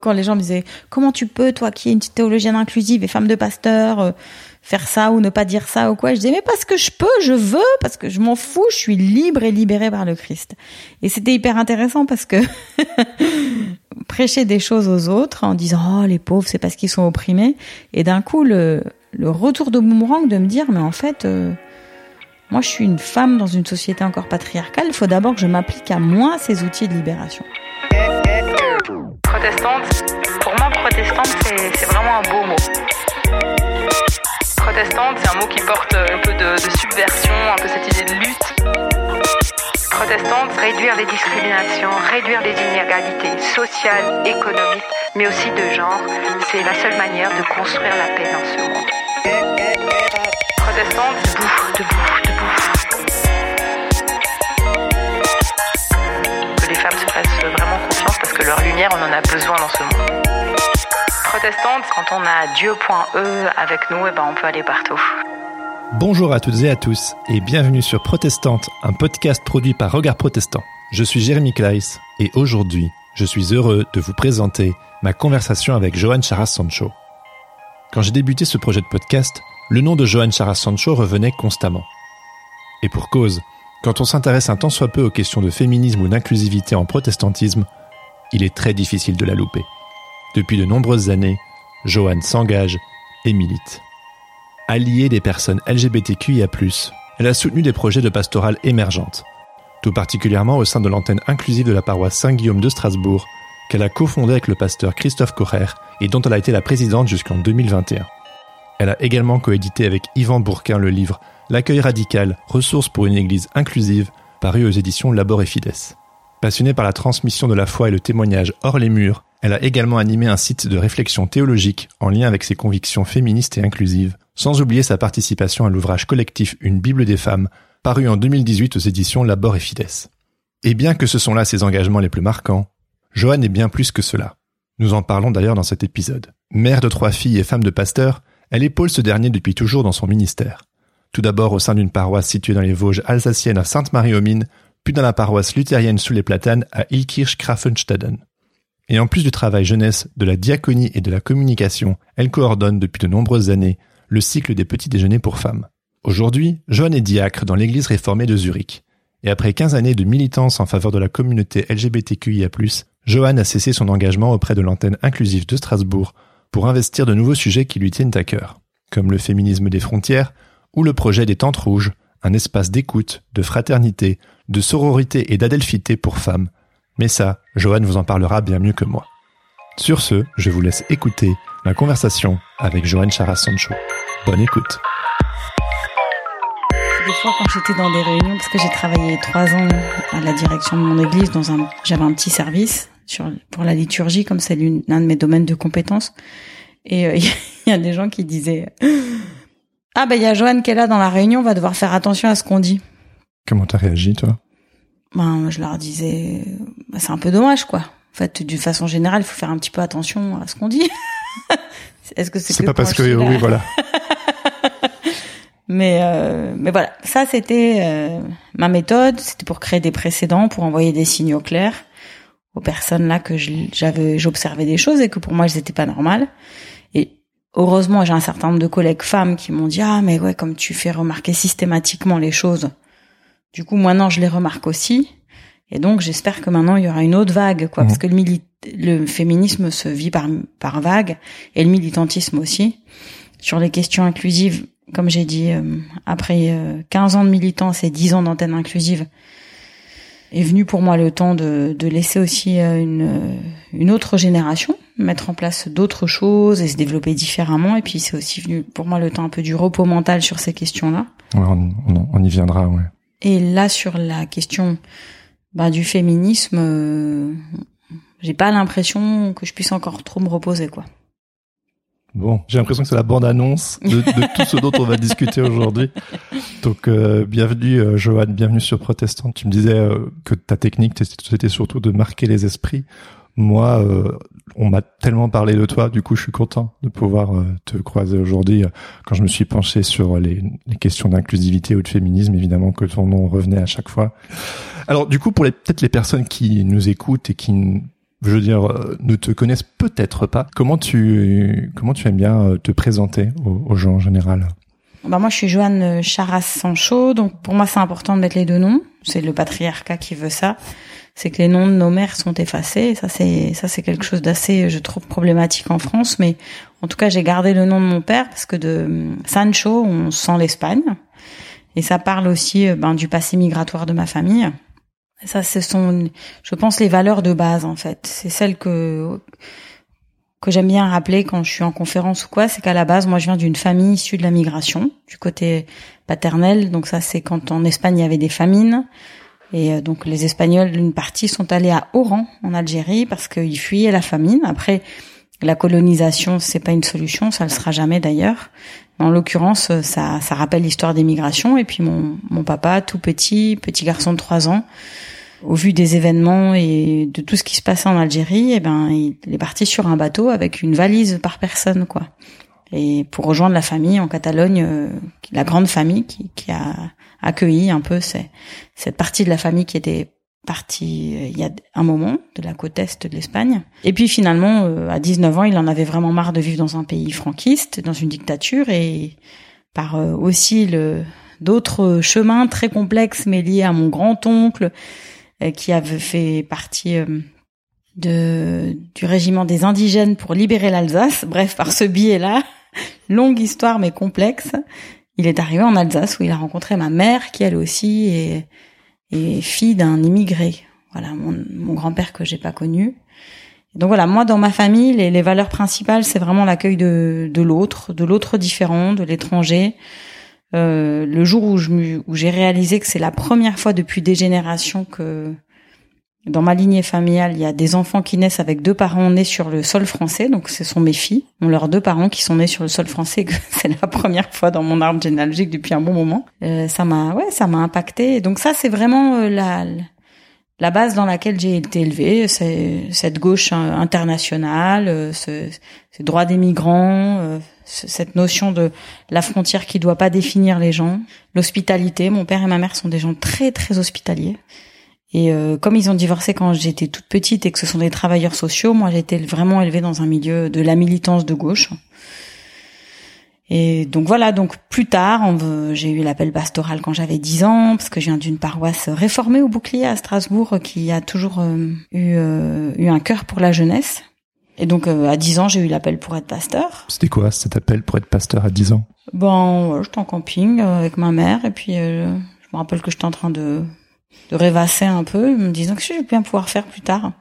Quand les gens me disaient comment tu peux, toi qui es une théologienne inclusive et femme de pasteur, euh, faire ça ou ne pas dire ça ou quoi, je disais mais parce que je peux, je veux, parce que je m'en fous, je suis libre et libérée par le Christ. Et c'était hyper intéressant parce que prêcher des choses aux autres en disant oh les pauvres c'est parce qu'ils sont opprimés. Et d'un coup le, le retour de boomerang de me dire mais en fait euh, moi je suis une femme dans une société encore patriarcale, il faut d'abord que je m'applique à moi ces outils de libération protestante, pour moi, protestante, c'est vraiment un beau mot. Protestante, c'est un mot qui porte un peu de, subversion, un peu cette idée de lutte. Protestante, réduire les discriminations, réduire les inégalités sociales, économiques, mais aussi de genre, c'est la seule manière de construire la paix dans ce monde. Protestante, debout, debout, debout. Que les femmes se fassent vraiment parce que leur lumière, on en a besoin dans ce monde. Protestante, quand on a Dieu.e avec nous, eh ben on peut aller partout. Bonjour à toutes et à tous et bienvenue sur Protestante, un podcast produit par Regard Protestant. Je suis Jérémy Kleiss et aujourd'hui, je suis heureux de vous présenter ma conversation avec Johan Charas Sancho. Quand j'ai débuté ce projet de podcast, le nom de Johan Charas Sancho revenait constamment. Et pour cause, quand on s'intéresse un tant soit peu aux questions de féminisme ou d'inclusivité en protestantisme, il est très difficile de la louper. Depuis de nombreuses années, Joanne s'engage et milite. Alliée des personnes LGBTQIA+, elle a soutenu des projets de pastorale émergentes, tout particulièrement au sein de l'antenne inclusive de la paroisse Saint-Guillaume de Strasbourg, qu'elle a cofondée avec le pasteur Christophe Correr et dont elle a été la présidente jusqu'en 2021. Elle a également coédité avec Yvan Bourquin le livre L'accueil radical, ressources pour une église inclusive, paru aux éditions Labor et Fides. Passionnée par la transmission de la foi et le témoignage hors les murs, elle a également animé un site de réflexion théologique en lien avec ses convictions féministes et inclusives, sans oublier sa participation à l'ouvrage collectif Une Bible des femmes, paru en 2018 aux éditions Labor et Fides. Et bien que ce sont là ses engagements les plus marquants, Joanne est bien plus que cela. Nous en parlons d'ailleurs dans cet épisode. Mère de trois filles et femme de pasteur, elle épaule ce dernier depuis toujours dans son ministère. Tout d'abord au sein d'une paroisse située dans les Vosges alsaciennes à Sainte-Marie-aux-Mines, puis dans la paroisse luthérienne sous les platanes à Ilkirch-Grafenstaden. Et en plus du travail jeunesse, de la diaconie et de la communication, elle coordonne depuis de nombreuses années le cycle des petits déjeuners pour femmes. Aujourd'hui, Joanne est diacre dans l'église réformée de Zurich. Et après 15 années de militance en faveur de la communauté LGBTQIA+, Joanne a cessé son engagement auprès de l'antenne inclusive de Strasbourg pour investir de nouveaux sujets qui lui tiennent à cœur, comme le féminisme des frontières ou le projet des Tentes Rouges, un espace d'écoute, de fraternité, de sororité et d'adelphité pour femmes. Mais ça, Johan vous en parlera bien mieux que moi. Sur ce, je vous laisse écouter la conversation avec Johan Charas Sancho. Bonne écoute. Des fois, quand j'étais dans des réunions, parce que j'ai travaillé trois ans à la direction de mon église, dans un, j'avais un petit service sur, pour la liturgie, comme c'est l'un de mes domaines de compétences. Et euh, il y a des gens qui disaient, ah ben il y a Joanne qui est là dans la réunion, on va devoir faire attention à ce qu'on dit. Comment t'as réagi toi? Ben je leur disais, bah, c'est un peu dommage quoi. En fait, d'une façon générale, il faut faire un petit peu attention à ce qu'on dit. Est-ce que c'est C'est pas parce que oui voilà. mais euh, mais voilà, ça c'était euh, ma méthode, c'était pour créer des précédents, pour envoyer des signaux clairs aux personnes là que j'avais j'observais des choses et que pour moi elles n'étaient pas normales. Et heureusement, j'ai un certain nombre de collègues femmes qui m'ont dit ah mais ouais comme tu fais remarquer systématiquement les choses. Du coup, maintenant je les remarque aussi. Et donc j'espère que maintenant il y aura une autre vague quoi parce mmh. que le le féminisme se vit par par vague et le militantisme aussi sur les questions inclusives comme j'ai dit euh, après 15 euh, ans de militance et 10 ans d'antenne inclusive est venu pour moi le temps de, de laisser aussi euh, une, une autre génération mettre en place d'autres choses et se développer différemment. Et puis c'est aussi venu pour moi le temps un peu du repos mental sur ces questions-là. Ouais, on, on, y viendra, ouais. Et là sur la question bah, du féminisme, euh, j'ai pas l'impression que je puisse encore trop me reposer, quoi. Bon, j'ai l'impression que c'est la bande-annonce de, de tout ce dont on va discuter aujourd'hui. Donc, euh, bienvenue, euh, Johan, bienvenue sur Protestant. Tu me disais euh, que ta technique, c'était surtout de marquer les esprits. Moi, euh, on m'a tellement parlé de toi, du coup, je suis content de pouvoir te croiser aujourd'hui. Quand je me suis penché sur les, questions d'inclusivité ou de féminisme, évidemment que ton nom revenait à chaque fois. Alors, du coup, pour peut-être les personnes qui nous écoutent et qui je veux dire, euh, ne te connaissent peut-être pas. Comment tu comment tu aimes bien euh, te présenter aux, gens en général? Bah moi, je suis Joanne Charras-Sancho, donc pour moi, c'est important de mettre les deux noms. C'est le patriarcat qui veut ça. C'est que les noms de nos mères sont effacés. Ça, c'est ça, c'est quelque chose d'assez, je trouve, problématique en France. Mais en tout cas, j'ai gardé le nom de mon père parce que de Sancho, on sent l'Espagne, et ça parle aussi euh, ben, du passé migratoire de ma famille. Ça, ce sont, je pense, les valeurs de base en fait. C'est celles que que j'aime bien rappeler quand je suis en conférence ou quoi, c'est qu'à la base, moi, je viens d'une famille issue de la migration, du côté paternel. Donc ça, c'est quand en Espagne, il y avait des famines. Et euh, donc les Espagnols, d'une partie, sont allés à Oran, en Algérie, parce qu'ils fuyaient la famine. Après, la colonisation, c'est pas une solution, ça le sera jamais d'ailleurs. En l'occurrence, ça, ça rappelle l'histoire des migrations. Et puis mon, mon papa, tout petit, petit garçon de trois ans, au vu des événements et de tout ce qui se passait en Algérie, eh ben, il est parti sur un bateau avec une valise par personne, quoi. Et pour rejoindre la famille en Catalogne, euh, la grande famille qui, qui a accueilli un peu ces, cette partie de la famille qui était partie euh, il y a un moment de la côte est de l'Espagne. Et puis finalement, euh, à 19 ans, il en avait vraiment marre de vivre dans un pays franquiste, dans une dictature, et par aussi le d'autres chemins très complexes, mais liés à mon grand-oncle, euh, qui avait fait partie euh, de du régiment des indigènes pour libérer l'Alsace. Bref, par ce biais-là, longue histoire mais complexe, il est arrivé en Alsace où il a rencontré ma mère qui elle aussi est, fille d'un immigré. Voilà, mon, grand-père que j'ai pas connu. Donc voilà, moi dans ma famille, les, valeurs principales, c'est vraiment l'accueil de, l'autre, de l'autre différent, de l'étranger, euh, le jour où j'ai réalisé que c'est la première fois depuis des générations que dans ma lignée familiale, il y a des enfants qui naissent avec deux parents nés sur le sol français, donc ce sont mes filles, ont leurs deux parents qui sont nés sur le sol français, c'est la première fois dans mon arbre généalogique depuis un bon moment. Euh, ça m'a, ouais, ça m'a impacté. Donc ça, c'est vraiment euh, la la base dans laquelle j'ai été élevée, c'est cette gauche internationale, euh, ce, ce droit des migrants, cette notion de la frontière qui doit pas définir les gens, l'hospitalité. Mon père et ma mère sont des gens très très hospitaliers. Et euh, comme ils ont divorcé quand j'étais toute petite et que ce sont des travailleurs sociaux, moi j'ai été vraiment élevée dans un milieu de la militance de gauche. Et donc voilà, donc plus tard, j'ai eu l'appel pastoral quand j'avais 10 ans, parce que je viens d'une paroisse réformée au bouclier à Strasbourg qui a toujours euh, eu, euh, eu un cœur pour la jeunesse. Et donc euh, à 10 ans, j'ai eu l'appel pour être pasteur. C'était quoi cet appel pour être pasteur à 10 ans? Bon, j'étais en camping euh, avec ma mère et puis euh, je me rappelle que j'étais en train de, de rêvasser un peu, me disant que je vais bien pouvoir faire plus tard.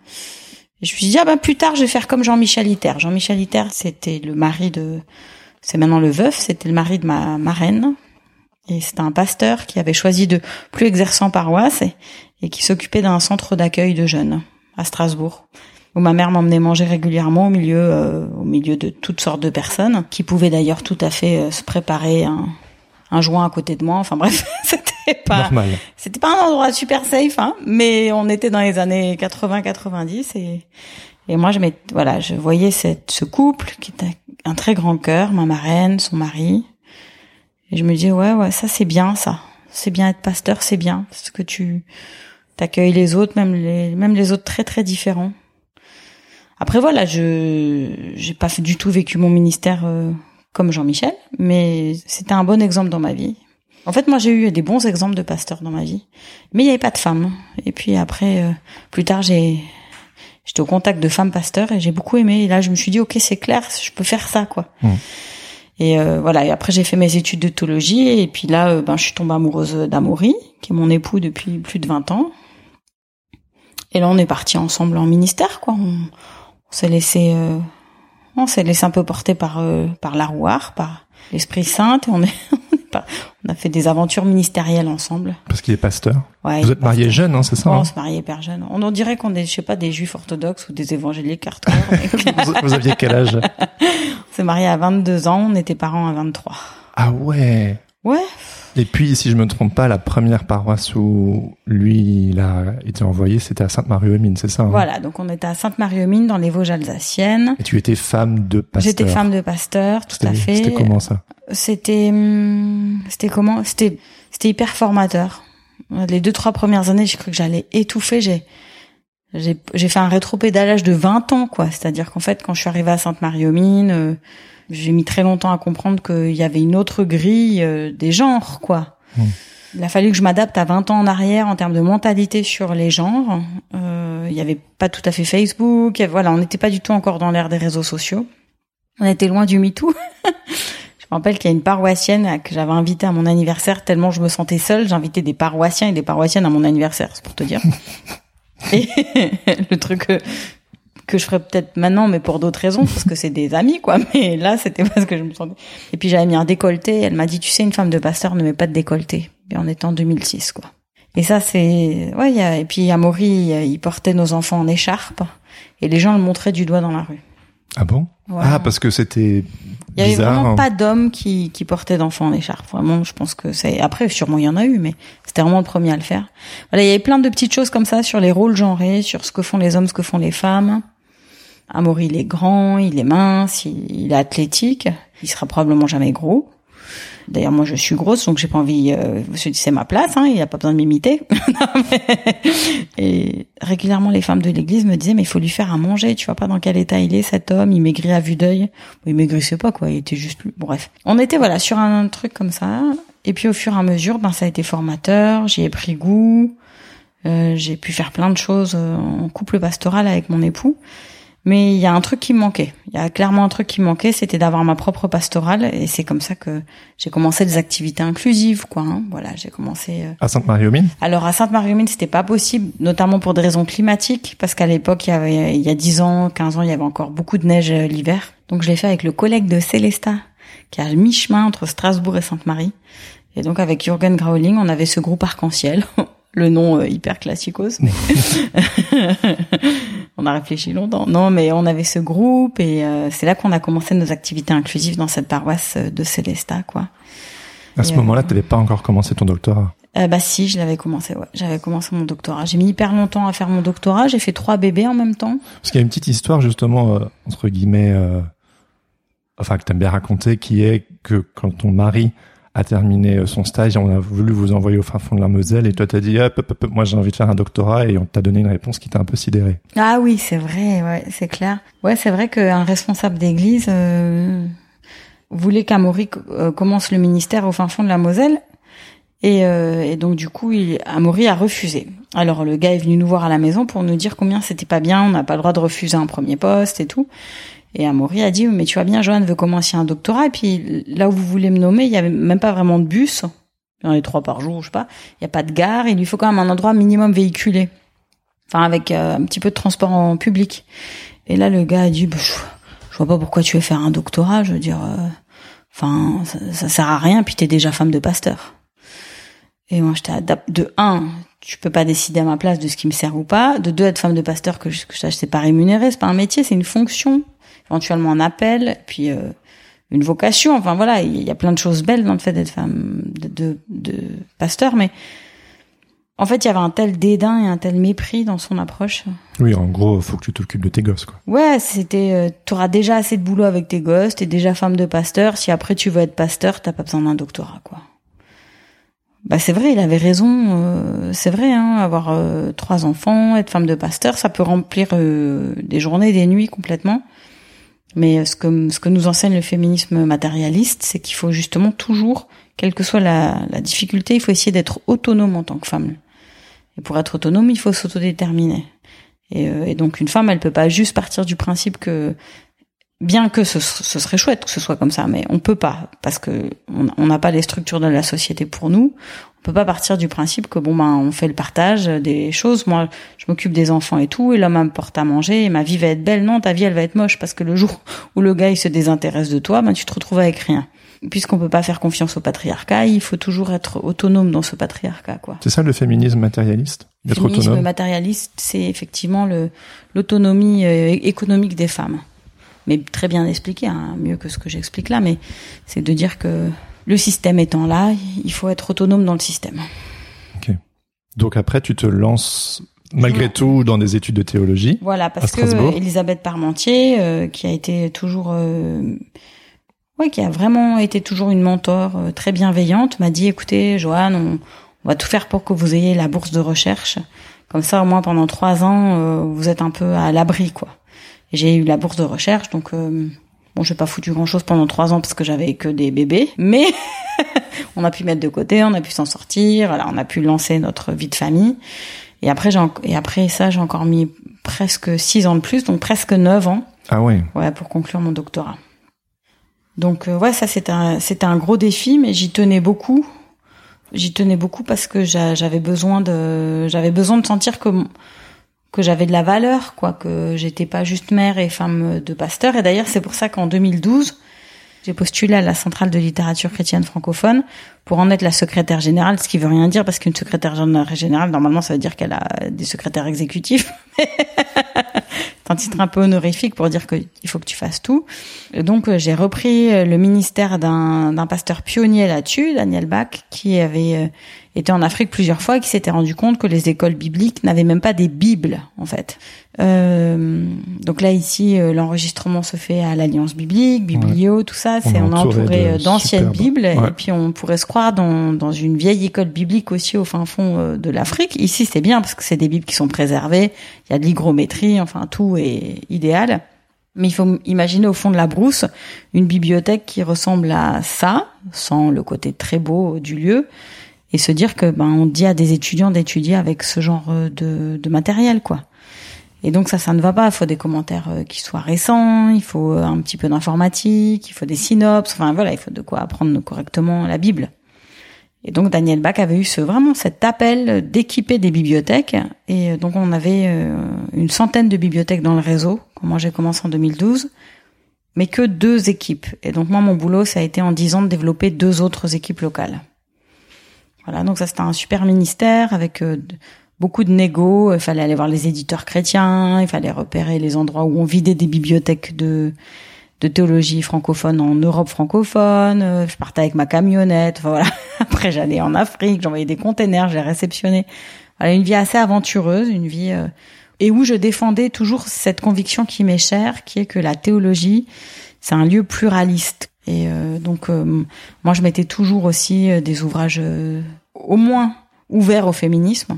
Je me suis dit ah ben plus tard je vais faire comme Jean-Michel Iter. Jean-Michel Iter, c'était le mari de c'est maintenant le veuf, c'était le mari de ma marraine. Et c'était un pasteur qui avait choisi de plus exercer en paroisse et, et qui s'occupait d'un centre d'accueil de jeunes à Strasbourg où ma mère m'emmenait manger régulièrement au milieu, euh, au milieu de toutes sortes de personnes, qui pouvaient d'ailleurs tout à fait euh, se préparer un, un joint à côté de moi. Enfin bref, c'était pas, c'était pas un endroit super safe, hein, mais on était dans les années 80-90 et et moi je voilà, je voyais cette ce couple qui était un très grand cœur, ma marraine, son mari, et je me dis ouais ouais ça c'est bien ça, c'est bien être pasteur, c'est bien parce que tu t'accueilles les autres, même les même les autres très très différents. Après voilà, je j'ai pas du tout vécu mon ministère euh, comme Jean-Michel, mais c'était un bon exemple dans ma vie. En fait, moi j'ai eu des bons exemples de pasteurs dans ma vie, mais il n'y avait pas de femmes. Et puis après, euh, plus tard, j'ai j'étais au contact de femmes pasteurs et j'ai beaucoup aimé. Et là, je me suis dit ok, c'est clair, je peux faire ça quoi. Mmh. Et euh, voilà. Et après, j'ai fait mes études de théologie et puis là, ben je suis tombée amoureuse d'Amaury, qui est mon époux depuis plus de 20 ans. Et là, on est partis ensemble en ministère quoi. On, on s'est laissé euh, on s'est laissé un peu porter par euh, par l'arroir, par l'Esprit Saint et on est on a fait des aventures ministérielles ensemble. Parce qu'il est pasteur. Ouais, vous êtes marié jeune, hein, c'est ça ouais, hein On se mariait hyper jeune. On en dirait qu'on est, je sais pas, des juifs orthodoxes ou des évangéliques hardcore. vous, vous aviez quel âge? On s'est marié à 22 ans, on était parents à 23. Ah ouais. Ouais. Et puis, si je me trompe pas, la première paroisse où lui il a été envoyé, c'était à Sainte-Marie-aux-Mines, c'est ça hein? Voilà, donc on était à Sainte-Marie-aux-Mines dans les Vosges alsaciennes. Et tu étais femme de pasteur. J'étais femme de pasteur, tout à fait. C'était comment ça? C'était, hum, c'était comment? C'était, c'était hyper formateur. Les deux trois premières années, j'ai cru que j'allais étouffer. J'ai, j'ai j'ai fait un rétropédalage de 20 ans quoi c'est-à-dire qu'en fait quand je suis arrivée à Sainte-Marie-aux-Mines euh, j'ai mis très longtemps à comprendre qu'il y avait une autre grille euh, des genres quoi. Il a fallu que je m'adapte à 20 ans en arrière en termes de mentalité sur les genres. Euh, il y avait pas tout à fait Facebook voilà on n'était pas du tout encore dans l'ère des réseaux sociaux. On était loin du MeToo. Je me rappelle qu'il y a une paroissienne que j'avais invitée à mon anniversaire tellement je me sentais seule. J'invitais des paroissiens et des paroissiennes à mon anniversaire c'est pour te dire. Et le truc que, je ferais peut-être maintenant, mais pour d'autres raisons, parce que c'est des amis, quoi. Mais là, c'était parce que je me sentais. Et puis j'avais mis un décolleté. Elle m'a dit, tu sais, une femme de pasteur ne met pas de décolleté. Et on était en 2006, quoi. Et ça, c'est ouais. Y a... Et puis Amaury, il portait nos enfants en écharpe, et les gens le montraient du doigt dans la rue. Ah bon? Voilà. Ah, parce que c'était Il y avait vraiment pas d'hommes qui, qui portaient d'enfants en écharpe. Vraiment, je pense que c'est. Après, sûrement il y en a eu, mais c'était vraiment le premier à le faire. Voilà, il y avait plein de petites choses comme ça sur les rôles genrés, sur ce que font les hommes, ce que font les femmes. Amaury, il est grand, il est mince, il, est athlétique. Il sera probablement jamais gros. D'ailleurs, moi, je suis grosse, donc j'ai pas envie. Euh, c'est ma place, hein, il a pas besoin de m'imiter. Et régulièrement, les femmes de l'église me disaient, mais il faut lui faire à manger. Tu vois pas dans quel état il est, cet homme. Il maigrit à vue d'œil. Il maigrissait pas, quoi. Il était juste. Bref, on était voilà sur un truc comme ça. Et puis au fur et à mesure, ben ça a été formateur. J'y ai pris goût. Euh, j'ai pu faire plein de choses euh, en couple pastoral avec mon époux. Mais il y a un truc qui me manquait. Il y a clairement un truc qui me manquait, c'était d'avoir ma propre pastorale. Et c'est comme ça que j'ai commencé des activités inclusives, quoi. hein. Voilà, j'ai commencé. euh, À Sainte-Marie-aux-Mines? Alors à Sainte-Marie-aux-Mines, c'était pas possible, notamment pour des raisons climatiques, parce qu'à l'époque, il y avait, il y a 10 ans, 15 ans, il y avait encore beaucoup de neige euh, l'hiver. Donc je l'ai fait avec le collègue de Célesta, qui est à mi-chemin entre Strasbourg et Sainte-Marie. Et donc avec Jürgen Grauling, on avait ce groupe arc-en-ciel. Le nom euh, hyper classicos, mais on a réfléchi longtemps. Non, mais on avait ce groupe et euh, c'est là qu'on a commencé nos activités inclusives dans cette paroisse euh, de Célesta, quoi. À ce Et, euh, moment-là, tu n'avais pas encore commencé ton doctorat? Euh, bah si, je l'avais commencé. Ouais, j'avais commencé mon doctorat. J'ai mis hyper longtemps à faire mon doctorat. J'ai fait trois bébés en même temps. Parce qu'il y a une petite histoire, justement, euh, entre guillemets, euh, enfin, que tu aimes bien raconter, qui est que quand ton mari a terminé euh, son stage, on a voulu vous envoyer au fin fond de la Moselle, et toi t'as dit, hop, hop, hop, moi j'ai envie de faire un doctorat, et on t'a donné une réponse qui t'a un peu sidéré. Ah oui, c'est vrai. Ouais, c'est clair. Ouais, c'est vrai qu'un responsable d'église euh, voulait qu'Amaury euh, commence le ministère au fin fond de la Moselle. Et, euh, et donc du coup, il, Amaury a refusé. Alors le gars est venu nous voir à la maison pour nous dire combien c'était pas bien, on n'a pas le droit de refuser un premier poste et tout. Et Amaury a dit mais tu vois bien, Joanne veut commencer un doctorat et puis là où vous voulez me nommer, il y avait même pas vraiment de bus. Il y en a trois par jour, je sais pas. Il y a pas de gare. Il lui faut quand même un endroit minimum véhiculé, enfin avec euh, un petit peu de transport en public. Et là le gars a dit bah, je, je vois pas pourquoi tu veux faire un doctorat. Je veux dire, euh, enfin ça, ça sert à rien. Puis t'es déjà femme de pasteur. Et moi, j'étais adapte de un, tu peux pas décider à ma place de ce qui me sert ou pas. De deux, être femme de pasteur, que je, que je sache, c'est pas rémunéré, c'est pas un métier, c'est une fonction, éventuellement un appel, puis euh, une vocation. Enfin voilà, il y a plein de choses belles dans le fait d'être femme de, de, de pasteur, mais en fait, il y avait un tel dédain et un tel mépris dans son approche. Oui, en gros, faut que tu t'occupes de tes gosses, quoi. Ouais, c'était, euh, t'auras déjà assez de boulot avec tes gosses, t'es déjà femme de pasteur. Si après tu veux être pasteur, t'as pas besoin d'un doctorat, quoi. Bah c'est vrai, il avait raison. euh, c'est vrai, hein, avoir euh, trois enfants, être femme de pasteur, ça peut remplir euh, des journées, des nuits complètement. Mais euh, ce que ce que nous enseigne le féminisme matérialiste, c'est qu'il faut justement toujours, quelle que soit la, difficulté, il faut essayer d'être autonome en tant que femme. Et pour être autonome, il faut s'autodéterminer. Et, euh, et donc une femme, elle peut pas juste partir du principe que bien que ce, ce serait chouette que ce soit comme ça, mais on peut pas parce que on n'a pas les structures de la société pour nous. On peut pas partir du principe que bon ben on fait le partage des choses. Moi, je m'occupe des enfants et tout, et l'homme me porte à manger, et ma vie va être belle. Non, ta vie elle va être moche parce que le jour où le gars il se désintéresse de toi, ben tu te retrouves avec rien. Puisqu'on peut pas faire confiance au patriarcat, il faut toujours être autonome dans ce patriarcat, quoi. C'est ça le féminisme matérialiste Le féminisme autonome? matérialiste, c'est effectivement le l'autonomie euh, économique des femmes. Mais très bien expliqué, hein, mieux que ce que j'explique là, mais c'est de dire que le système étant là, il faut être autonome dans le système. Donc après, tu te lances malgré Ouais. tout dans des études de théologie. Voilà, parce que euh, Elisabeth Parmentier, euh, qui a été toujours, euh, ouais, qui a vraiment été toujours une mentor euh, très bienveillante, m'a dit, écoutez, Joanne, on, on va tout faire pour que vous ayez la bourse de recherche, Comme ça, au moins pendant trois ans, vous êtes un peu à l'abri, quoi. J'ai eu la bourse de recherche, donc euh, bon, j'ai pas foutu grand chose pendant trois ans parce que j'avais que des bébés, mais on a pu mettre de côté, on a pu s'en sortir, voilà, on a pu lancer notre vie de famille. Et après, j'ai et après ça, j'ai encore mis presque six ans de plus, donc presque neuf ans, Ah ouais. ouais, pour conclure mon doctorat. Donc euh, ouais, ça c'était un, c'était un gros défi, mais j'y tenais beaucoup. J'y tenais beaucoup parce que j'a- j'avais besoin de, j'avais besoin de sentir que que j'avais de la valeur, quoi, que j'étais pas juste mère et femme de pasteur. Et d'ailleurs, c'est pour ça qu'en 2012, j'ai postulé à la centrale de littérature chrétienne francophone pour en être la secrétaire générale, ce qui veut rien dire parce qu'une secrétaire générale, normalement, ça veut dire qu'elle a des secrétaires exécutifs. C'est un titre un peu honorifique pour dire qu'il faut que tu fasses tout. Donc, euh, j'ai repris euh, le ministère d'un d'un pasteur pionnier là-dessus, Daniel Bach, qui avait été en Afrique plusieurs fois et qui s'était rendu compte que les écoles bibliques n'avaient même pas des bibles, en fait. Euh, donc là, ici, euh, l'enregistrement se fait à l'Alliance biblique, Biblio, tout ça. C'est est on est entouré euh, d'anciennes bibles. Ouais. Et puis, on pourrait se croire dans, dans une vieille école biblique aussi au fin fond euh, de l'Afrique. Ici, c'est bien parce que c'est des bibles qui sont préservées. Il y a de l'hygrométrie, enfin, tout est idéal. Mais il faut imaginer au fond de la brousse une bibliothèque qui ressemble à ça, sans le côté très beau du lieu, et se dire que ben on dit à des étudiants d'étudier avec ce genre euh, de, de matériel, quoi. Et donc ça, ça ne va pas. Il faut des commentaires euh, qui soient récents, il faut euh, un petit peu d'informatique, il faut des synopses. Enfin voilà, il faut de quoi apprendre correctement la Bible. Et donc Daniel Bach avait eu ce, vraiment cet appel d'équiper des bibliothèques. Et donc on avait une centaine de bibliothèques dans le réseau quand moi j'ai commencé en 2012, mais que deux équipes. Et donc moi mon boulot ça a été en dix ans de développer deux autres équipes locales. Voilà, donc ça c'était un super ministère avec euh, beaucoup de négo. Il fallait aller voir les éditeurs chrétiens, il fallait repérer les endroits où on vidait des bibliothèques de de théologie francophone en Europe francophone. Euh, Je partais avec ma camionnette. Enfin voilà. Après j'allais en Afrique, j'envoyais des containers, j'ai réceptionné. Voilà, une vie assez aventureuse, une vie euh, et où je défendais toujours cette conviction qui m'est chère, qui est que la théologie c'est un lieu pluraliste. Et euh, donc euh, moi je mettais toujours aussi euh, des ouvrages au moins ouverts au féminisme,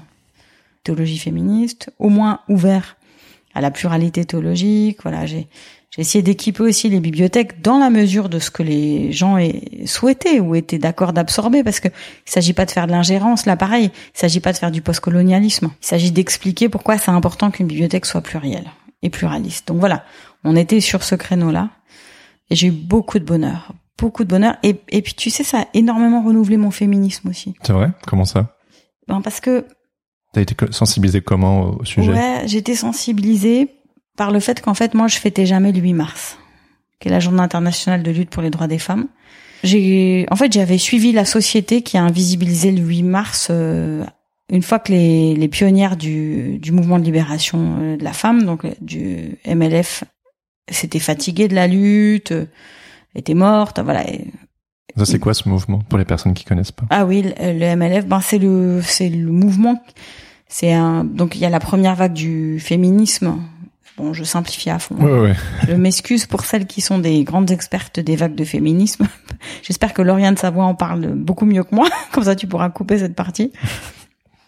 théologie féministe, au moins ouverts à la pluralité théologique. Voilà, j'ai j'ai essayé d'équiper aussi les bibliothèques dans la mesure de ce que les gens aient souhaité ou étaient d'accord d'absorber, parce que il s'agit pas de faire de l'ingérence, là pareil, il s'agit pas de faire du postcolonialisme. Il s'agit d'expliquer pourquoi c'est important qu'une bibliothèque soit plurielle et pluraliste. Donc voilà, on était sur ce créneau-là, et j'ai eu beaucoup de bonheur, beaucoup de bonheur, et, et puis tu sais, ça a énormément renouvelé mon féminisme aussi. C'est vrai? Comment ça? Ben, parce que T'as été co- sensibilisé comment au sujet? Ouais, j'étais sensibilisée par le fait qu'en fait, moi, je fêtais jamais le 8 mars, qui est la journée internationale de lutte pour les droits des femmes. J'ai, en fait, j'avais suivi la société qui a invisibilisé le 8 mars euh, une fois que les, les pionnières du, du mouvement de libération euh, de la femme, donc euh, du MLF, s'étaient fatiguées de la lutte, étaient mortes, voilà. Ça, c'est quoi ce mouvement pour les personnes qui connaissent pas? Ah oui, le, le MLF, ben c'est le c'est le mouvement. C'est un donc il y a la première vague du féminisme. Bon, je simplifie à fond. hein. Ouais, ouais. Je m'excuse pour celles qui sont des grandes expertes des vagues de féminisme. J'espère que Lauriane Savoie en parle beaucoup mieux que moi. Comme ça, tu pourras couper cette partie.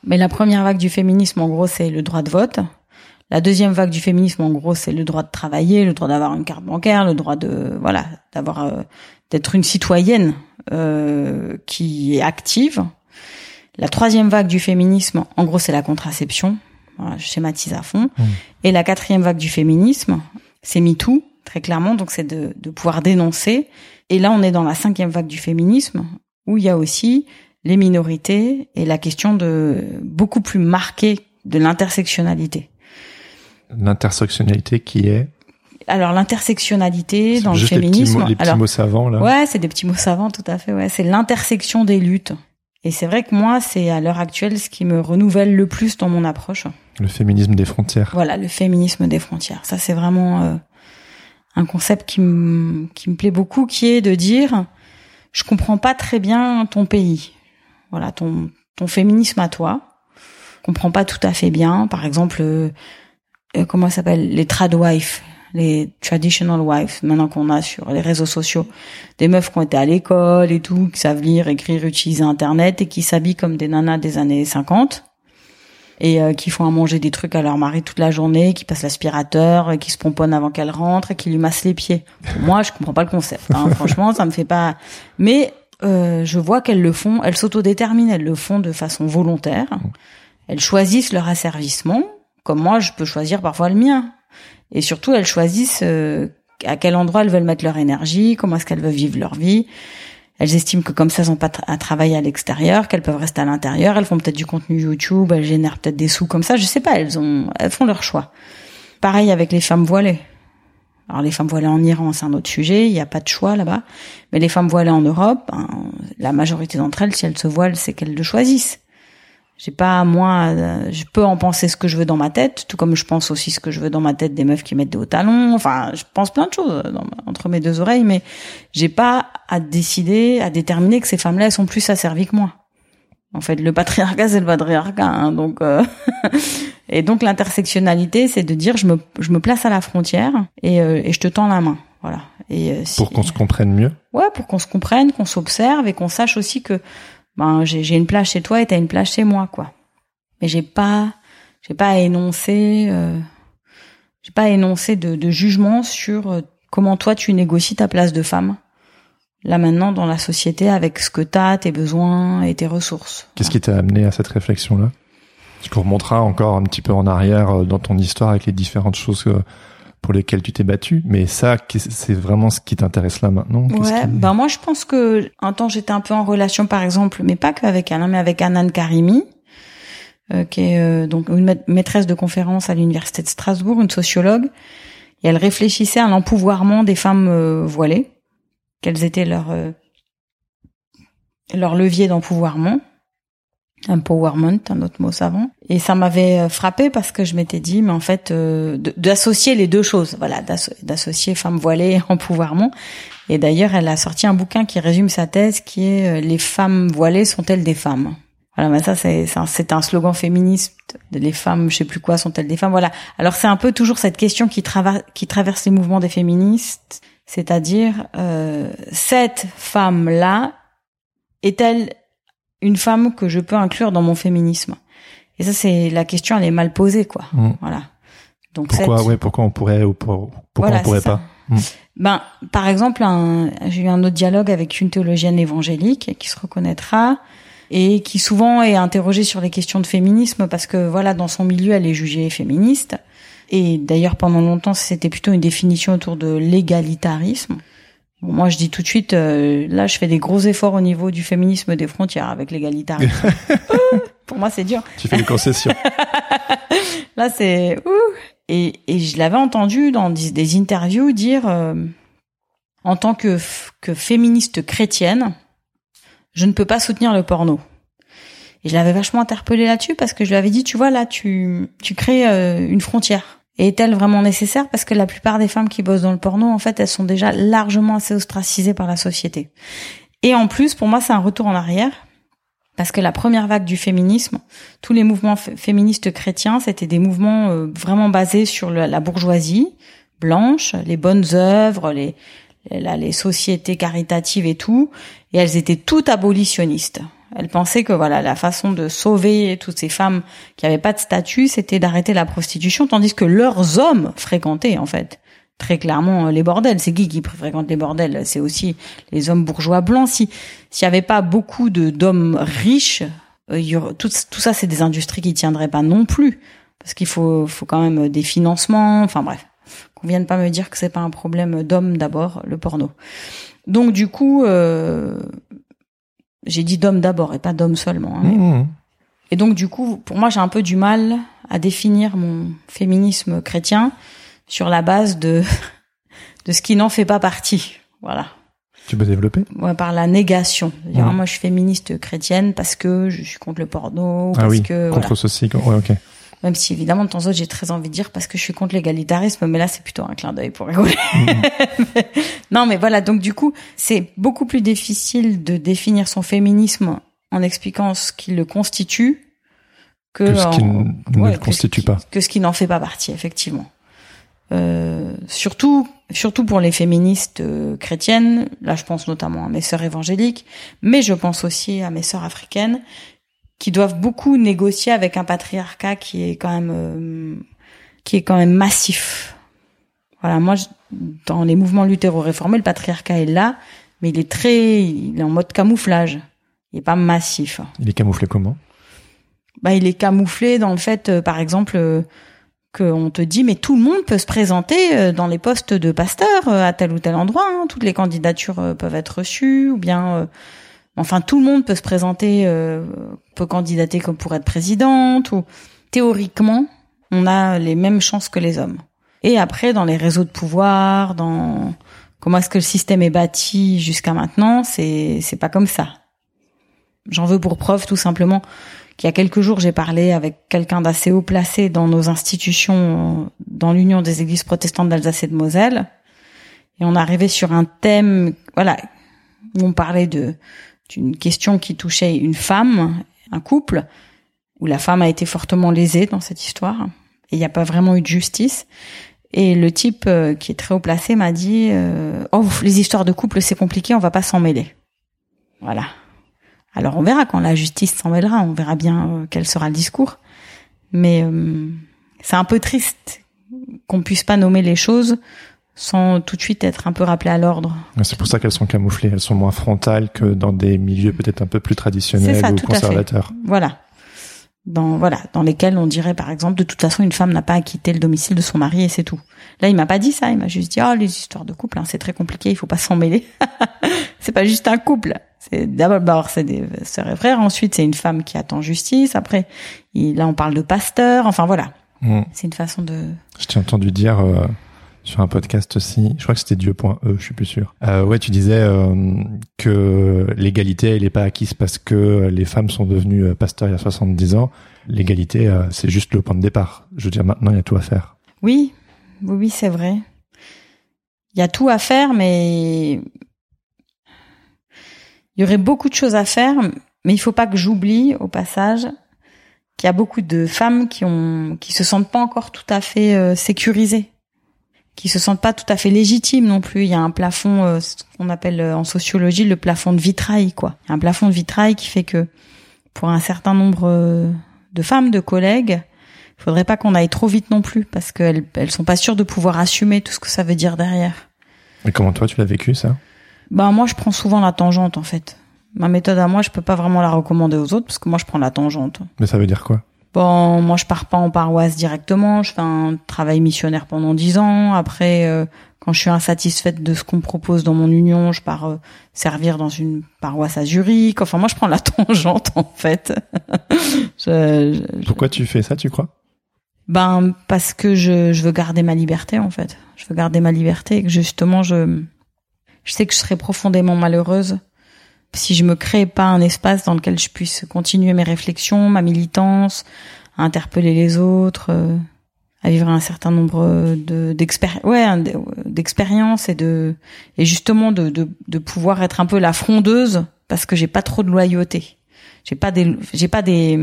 Mais la première vague du féminisme, en gros, c'est le droit de vote. La deuxième vague du féminisme, en gros, c'est le droit de travailler, le droit d'avoir une carte bancaire, le droit de voilà d'avoir euh, d'être une citoyenne euh, qui est active. La troisième vague du féminisme, en gros, c'est la contraception. Voilà, je schématise à fond. Et la quatrième vague du féminisme, c'est MeToo, très clairement. Donc, c'est de, de pouvoir dénoncer. Et là, on est dans la cinquième vague du féminisme, où il y a aussi les minorités et la question de beaucoup plus marquée de l'intersectionnalité. L'intersectionnalité qui est Alors l'intersectionnalité dans le juste les petits, féminisme. mots, les petits alors, mots savants là. Ouais, c'est des petits mots savants, tout à fait. Ouais, c'est l'intersection des luttes. Et c'est vrai que moi, c'est à l'heure actuelle ce qui me renouvelle le plus dans mon approche. Le féminisme des frontières. Voilà, le féminisme des frontières. Ça, c'est vraiment euh, un concept qui me qui me plaît beaucoup, qui est de dire, je comprends pas très bien ton pays. Voilà, ton ton féminisme à toi. Je comprends pas tout à fait bien. Par exemple, euh, euh, comment ça s'appelle? Les tradwives, les traditional wives. Maintenant qu'on a sur les réseaux sociaux des meufs qui ont été à l'école et tout, qui savent lire, écrire, utiliser Internet et qui s'habillent comme des nanas des années 50 et euh, qui font à manger des trucs à leur mari toute la journée, qui passent l'aspirateur, euh, qui se pomponnent avant qu'elle rentre, et qui lui massent les pieds. Moi, je comprends pas le concept. Hein. Franchement, ça me fait pas. Mais euh, je vois qu'elles le font. Elles s'autodéterminent. Elles le font de façon volontaire. Elles choisissent leur asservissement, comme moi, je peux choisir parfois le mien. Et surtout, elles choisissent euh, à quel endroit elles veulent mettre leur énergie, comment est-ce qu'elles veulent vivre leur vie. Elles estiment que comme ça, elles n'ont pas à travailler à l'extérieur, qu'elles peuvent rester à l'intérieur. Elles font peut-être du contenu YouTube, elles génèrent peut-être des sous comme ça. Je sais pas. Elles ont, elles font leur choix. Pareil avec les femmes voilées. Alors les femmes voilées en Iran, c'est un autre sujet. Il n'y a pas de choix là-bas. Mais les femmes voilées en Europe, ben, la majorité d'entre elles, si elles se voilent, c'est qu'elles le choisissent. J'ai pas moi, euh, je peux en penser ce que je veux dans ma tête, tout comme je pense aussi ce que je veux dans ma tête des meufs qui mettent des hauts talons. Enfin, je pense plein de choses dans- entre mes deux oreilles, mais j'ai pas à décider, à déterminer que ces femmes-là elles sont plus asservies que moi. En fait, le patriarcat c'est le patriarcat, hein, donc euh, et donc l'intersectionnalité c'est de dire je me je me place à la frontière et, euh, et je te tends la main, voilà. Et euh, si- Pour qu'on se comprenne mieux. Ouais, pour qu'on se comprenne, qu'on s'observe et qu'on sache aussi que ben j'ai une plage chez toi et t'as une plage chez moi, quoi. Mais j'ai pas j'ai pas à énoncer euh, j'ai pas à énoncer de, de jugement sur euh, comment toi tu négocies ta place de femme là maintenant dans la société avec ce que t'as, tes besoins et tes ressources. Qu'est-ce qui t'a amené à cette réflexion-là? Tu qu'on remontera encore un petit peu en arrière euh, dans ton histoire avec les différentes choses euh, pour lesquelles tu t'es battu. Mais ça, c'est vraiment ce qui t'intéresse là maintenant Ouais, qui- ben moi je pense que un temps j'étais un peu en relation par exemple, mais pas qu'avec Alain, mais avec Anan Karimi, euh, qui est euh, donc une maît- maîtresse de conférence à l'université de Strasbourg, une sociologue, et elle réfléchissait à l'empouvoirment des femmes euh, voilées, quels étaient leurs euh, leurs leviers d'empouvoirment. Empowerment, un autre mot savant. Et ça m'avait euh, frappé parce que je m'étais dit, mais en fait, euh, d'associer les deux choses, voilà, d'asso- d'associer femmes voilées et empouvoirment. Et d'ailleurs, elle a sorti un bouquin qui résume sa thèse, qui est euh, Les femmes voilées sont-elles des femmes? Voilà, mais ça c'est un, slogan féministe. Les femmes, je sais plus quoi, sont-elles des femmes? Voilà. Alors c'est un peu toujours cette question qui, trava- qui traverse les mouvements des féministes, c'est-à-dire euh, cette femme-là est-elle une femme que je peux inclure dans mon féminisme Et ça, c'est la question, elle est mal posée, quoi. Mm. Voilà. Donc Pourquoi, cette- ouais, pourquoi on pourrait ou pour- pourquoi voilà, on pourrait pas? Mm. Ben, par exemple, j'ai eu un autre dialogue avec une théologienne évangélique qui se reconnaîtra et qui souvent est interrogée sur les questions de féminisme parce que voilà, dans son milieu, elle est jugée féministe. Et d'ailleurs, pendant longtemps, c'était plutôt une définition autour de l'égalitarisme. Bon, moi, je dis tout de suite, euh, là, je fais des gros efforts au niveau du féminisme des frontières avec l'égalitarisme. Pour moi, c'est dur. Tu fais des concessions. Là, c'est ouh. Et, et je l'avais entendu dans des, interviews dire, euh, en tant que, que féministe chrétienne, je ne peux pas soutenir le porno. Et je l'avais vachement interpellée là-dessus parce que je lui avais dit, tu vois, là, tu, tu crées euh, une frontière. Et est-elle vraiment nécessaire? Parce que la plupart des femmes qui bossent dans le porno, en fait, elles sont déjà largement assez ostracisées par la société. Et en plus, pour moi, c'est un retour en arrière. Parce que la première vague du féminisme, tous les mouvements féministes chrétiens, c'était des mouvements euh, vraiment basés sur la bourgeoisie blanche, les bonnes œuvres, les, les sociétés caritatives et tout. Et elles étaient toutes abolitionnistes. Elles pensaient que voilà la façon de sauver toutes ces femmes qui avaient pas de statut, c'était d'arrêter la prostitution, tandis que leurs hommes fréquentaient en fait très clairement euh, les bordels. C'est qui qui fréquente les bordels? C'est aussi les hommes bourgeois blancs. Si s'il y avait pas beaucoup de d'hommes riches, euh, tout, ça c'est des industries qui tiendraient pas non plus parce qu'il faut faut quand même des financements. Enfin bref, qu'on vienne pas me dire que c'est pas un problème d'hommes d'abord le porno. Donc du coup, euh, j'ai dit d'hommes d'abord et pas d'hommes seulement. hein, mais- Mmh. et donc du coup, pour moi, j'ai un peu du mal à définir mon féminisme chrétien sur la base de de ce qui n'en fait pas partie. Voilà. Tu peux développer? Ouais, par la négation. C'est-à-dire, Ouais. Moi, je suis féministe chrétienne parce que je suis contre le porno, Ah parce oui, que contre voilà. ceci. Ouais, ok. Même si évidemment de temps en temps j'ai très envie de dire parce que je suis contre l'égalitarisme, mais là c'est plutôt un clin d'œil pour rigoler. non, mais voilà. Donc du coup, c'est beaucoup plus difficile de définir son féminisme en expliquant ce qui le constitue que, Que ce qui en- ne ouais, le constitue pas. que ce qui n'en fait pas partie, effectivement. Euh, surtout, surtout pour les féministes euh, chrétiennes. Là, je pense notamment à mes sœurs évangéliques, mais je pense aussi à mes sœurs africaines qui doivent beaucoup négocier avec un patriarcat qui est quand même euh, qui est quand même massif. Voilà, moi dans les mouvements luthéro-réformés, le patriarcat est là, mais il est très il est en mode camouflage. Il est pas massif. Il est camouflé comment? Bah, il est camouflé dans le fait, euh, par exemple, euh, qu'on te dit, mais tout le monde peut se présenter euh, dans les postes de pasteur à tel ou tel endroit. hein. Toutes les candidatures peuvent être reçues, ou bien, euh, enfin, tout le monde peut se présenter, euh, peut candidater comme pour être présidente. Ou théoriquement, on a les mêmes chances que les hommes. Et après, dans les réseaux de pouvoir, dans comment est-ce que le système est bâti jusqu'à maintenant, c'est c'est pas comme ça. J'en veux pour preuve tout simplement qu'il y a quelques jours, j'ai parlé avec quelqu'un d'assez haut placé dans nos institutions, dans l'Union des Églises protestantes d'Alsace et de Moselle, et on est arrivé sur un thème, voilà, où on parlait de d'une question qui touchait une femme, un couple, où la femme a été fortement lésée dans cette histoire, et il n'y a pas vraiment eu de justice. Et le type euh, qui est très haut placé m'a dit euh, "Oh, les histoires de couple, c'est compliqué, on va pas s'en mêler." Voilà. Alors on verra quand la justice s'en mêlera, on verra bien euh, quel sera le discours. Mais c'est un peu triste qu'on puisse pas nommer les choses sans tout de suite être un peu rappelé à l'ordre. C'est pour ça qu'elles sont camouflées. Elles sont moins frontales que dans des milieux peut-être un peu plus traditionnels ça, ou tout à fait. conservateurs. Voilà. Dans voilà, dans lesquels on dirait par exemple de toute façon une femme n'a pas à quitter le domicile de son mari et c'est tout. Là, il m'a pas dit ça, il m'a juste dit "Oh, les histoires de couple, hein, c'est très compliqué, il faut pas s'en mêler." c'est pas juste un couple. C'est d'abord c'est des sœurs et frères, ensuite c'est une femme qui attend justice, après il- là on parle de pasteur, enfin voilà. Mm. C'est une façon de Je t'ai entendu dire euh, sur un podcast aussi, je crois que c'était Dieu.e, je suis plus sûr. Euh, ouais, tu disais euh, que l'égalité, elle n'est pas acquise parce que les femmes sont devenues euh, pasteurs il y a 70 ans. L'égalité, euh, c'est juste le point de départ. Je veux dire, maintenant, il y a tout à faire. Oui, oui, c'est vrai. Il y a tout à faire, mais il y aurait beaucoup de choses à faire, mais il faut pas que j'oublie au passage qu'il y a beaucoup de femmes qui ont, qui se sentent pas encore tout à fait euh, sécurisées, qui se sentent pas tout à fait légitimes non plus. Il y a un plafond, euh, ce qu'on appelle euh, en sociologie le plafond de vitrail, quoi. Il y a un plafond de vitrail qui fait que pour un certain nombre euh, de femmes, de collègues, il faudrait pas qu'on aille trop vite non plus parce qu'elles elles sont pas sûres de pouvoir assumer tout ce que ça veut dire derrière. Et comment toi, tu l'as vécu, ça? Ben moi je prends souvent la tangente en fait. Ma méthode à moi, je peux pas vraiment la recommander aux autres parce que moi je prends la tangente. Mais ça veut dire quoi? Bon, moi je pars pas en paroisse directement, je fais un travail missionnaire pendant dix ans. Après, euh, quand je suis insatisfaite de ce qu'on me propose dans mon union, je pars euh, servir dans une paroisse à Zurich. Enfin, moi je prends la tangente en fait. Je- je- Pourquoi tu fais ça, tu crois? Ben parce que je, je veux garder ma liberté en fait. Je veux garder ma liberté et que justement je je sais que je serais profondément malheureuse si je me crée pas un espace dans lequel je puisse continuer mes réflexions, ma militance, à interpeller les autres, euh, à vivre un certain nombre de d'expériences ouais, et de et justement de, de de pouvoir être un peu la frondeuse parce que j'ai pas trop de loyauté. J'ai pas des j'ai pas des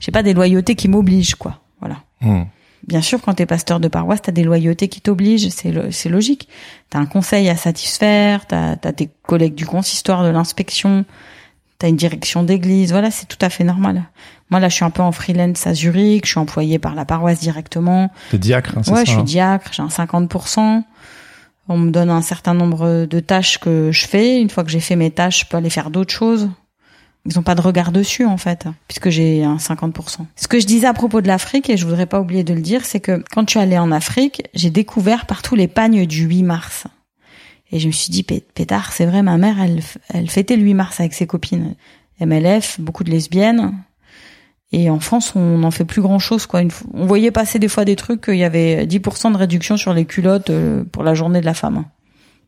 j'ai pas des loyautés qui m'obligent quoi. Voilà. Hmm. Bien sûr, quand t'es pasteur de paroisse, t'as des loyautés qui t'obligent, c'est lo- c'est logique. T'as un conseil à satisfaire, t'as as tes collègues du consistoire, de l'inspection, t'as une direction d'église, voilà, c'est tout à fait normal. Moi là, je suis un peu en freelance à Zurich, je suis employée par la paroisse directement. T'es diacre, hein, c'est Ouais, ça je suis hein diacre, j'ai un 50%. On me donne un certain nombre de tâches que je fais. Une fois que j'ai fait mes tâches, je peux aller faire d'autres choses. Ils ont pas de regard dessus, en fait, puisque j'ai un 50%. Ce que je disais à propos de l'Afrique, et je voudrais pas oublier de le dire, c'est que quand je suis allée en Afrique, j'ai découvert partout les pagnes du 8 mars. Et je me suis dit, Pé- pétard, c'est vrai, ma mère, elle, elle fêtait le 8 mars avec ses copines. MLF, beaucoup de lesbiennes. Et en France, on n'en fait plus grand chose, quoi. On voyait passer des fois des trucs qu'il y avait 10% de réduction sur les culottes euh, pour la journée de la femme.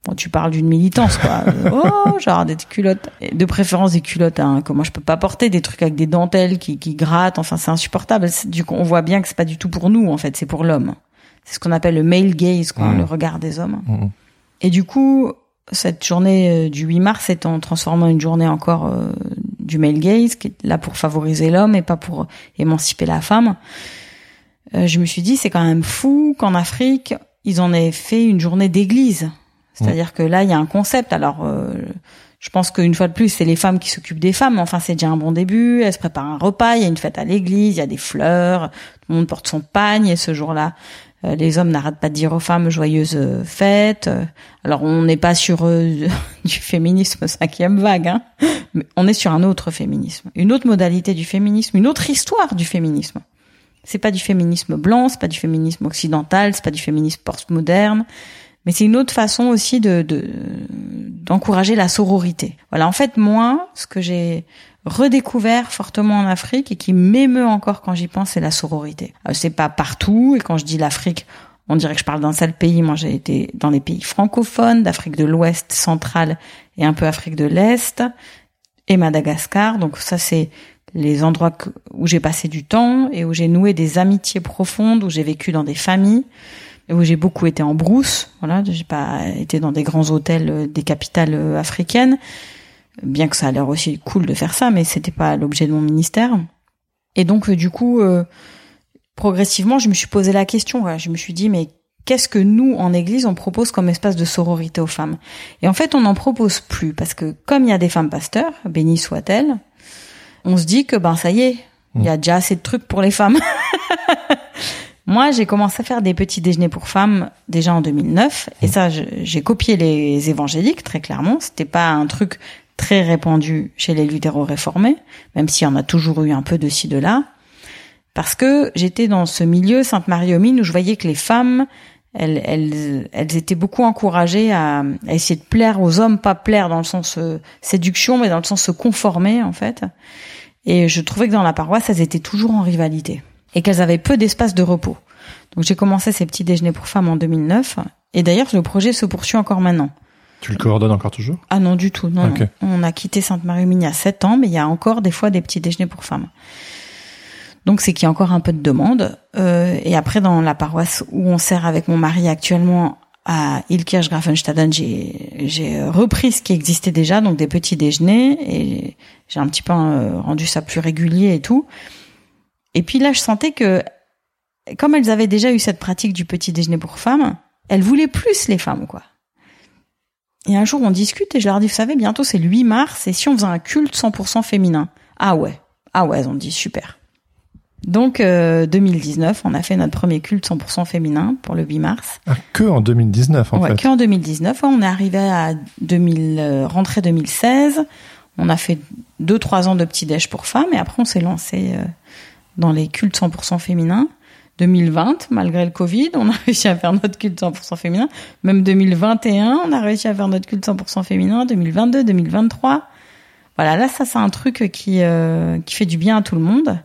Bon, tu parles d'une militance, quoi. Oh, genre des culottes. De préférence des culottes, hein, que moi je peux pas porter, des trucs avec des dentelles qui, qui grattent. Enfin, c'est insupportable. Du coup, on voit bien que c'est pas du tout pour nous, en fait. C'est pour l'homme. C'est ce qu'on appelle le male gaze, quoi, Mmh. le regard des hommes. Mhm. Et du coup, cette journée euh, du 8 mars étant transformée en une journée encore euh, du male gaze, qui est là pour favoriser l'homme et pas pour émanciper la femme, euh, je me suis dit, c'est quand même fou qu'en Afrique, ils en aient fait une journée d'église. C'est-à-dire que là, il y a un concept. Alors, euh, je pense qu'une fois de plus, c'est les femmes qui s'occupent des femmes. Enfin, c'est déjà un bon début. Elles se préparent un repas. Il y a une fête à l'église. Il y a des fleurs. Tout le monde porte son pagne. Et ce jour-là, euh, les hommes n'arrêtent pas de dire aux femmes joyeuses fêtes. Alors, on n'est pas sur euh, du féminisme cinquième vague. Hein, mais on est sur un autre féminisme, une autre modalité du féminisme, une autre histoire du féminisme. C'est pas du féminisme blanc, c'est pas du féminisme occidental, c'est pas du féminisme postmoderne, mais c'est une autre façon aussi de d'encourager la sororité. Voilà, en fait, moi, ce que j'ai redécouvert fortement en Afrique et qui m'émeut encore quand j'y pense, c'est la sororité. Euh, c'est pas partout, et quand je dis l'Afrique, on dirait que je parle d'un seul pays. Moi, j'ai été dans les pays francophones, d'Afrique de l'Ouest, centrale et un peu Afrique de l'Est, et Madagascar. Donc ça, c'est les endroits où j'ai passé du temps et où j'ai noué des amitiés profondes, où j'ai vécu dans des familles, où j'ai beaucoup été en brousse. Voilà, j'ai pas été dans des grands hôtels euh, des capitales euh, africaines, bien que ça a l'air aussi cool de faire ça, mais c'était pas l'objet de mon ministère. Et donc euh, du coup, progressivement, je me suis posé la question. Voilà, je me suis dit, mais qu'est-ce que nous, en Église, on propose comme espace de sororité aux femmes? Et en fait, on n'en propose plus parce que comme il y a des femmes pasteurs, bénies soient-elles, on se dit que ben ça y est, il y a déjà assez de trucs pour les femmes. Moi, j'ai commencé à faire des petits déjeuners pour femmes déjà en 2009, et ça, j'ai copié les évangéliques très clairement. C'était pas un truc très répandu chez les luthéros réformés, même s'il y en a toujours eu un peu de ci de là, parce que j'étais dans ce milieu Sainte-Marie aux Mines où je voyais que les femmes elles, elles, elles étaient beaucoup encouragées à, à, essayer de plaire aux hommes, pas plaire dans le sens euh, séduction, mais dans le sens se conformer en fait. Et je trouvais que dans la paroisse, elles étaient toujours en rivalité et qu'elles avaient peu d'espace de repos. Donc j'ai commencé ces petits déjeuners pour femmes en 2009 et d'ailleurs le projet se poursuit encore maintenant. Tu le coordonnes encore toujours? Ah non du tout, non, non. On a quitté Sainte-Marie-aux-Mines il y a sept ans, mais il y a encore des fois des petits déjeuners pour femmes. Donc c'est qu'il y a encore un peu de demande. Euh, et après, dans la paroisse où on sert avec mon mari actuellement à Ilkirch Grafenstaden, j'ai repris ce qui existait déjà, donc des petits déjeuners, et j'ai un petit peu euh, rendu ça plus régulier et tout. Et puis là, je sentais que, comme elles avaient déjà eu cette pratique du petit déjeuner pour femmes, elles voulaient plus les femmes, quoi. Et un jour, on discute et je leur dis, vous savez, bientôt c'est le 8 mars, et si on faisait un culte 100% féminin Ah ouais, ah ouais, elles ont dit, super. Donc, euh, 2019, on a fait notre premier culte 100% féminin pour le 8 mars. Ah, que en 2019, en ouais, fait. Que en 2019. on est arrivé à 2000, euh, rentrée 2016. On a fait deux, trois ans de petit déj pour femmes et après on s'est lancé euh, dans les cultes 100% féminins. 2020, malgré le Covid, on a réussi à faire notre culte 100% féminin. Même 2021, on a réussi à faire notre culte 100% féminin. 2022, 2023. Voilà, là, ça, c'est un truc qui, euh, qui fait du bien à tout le monde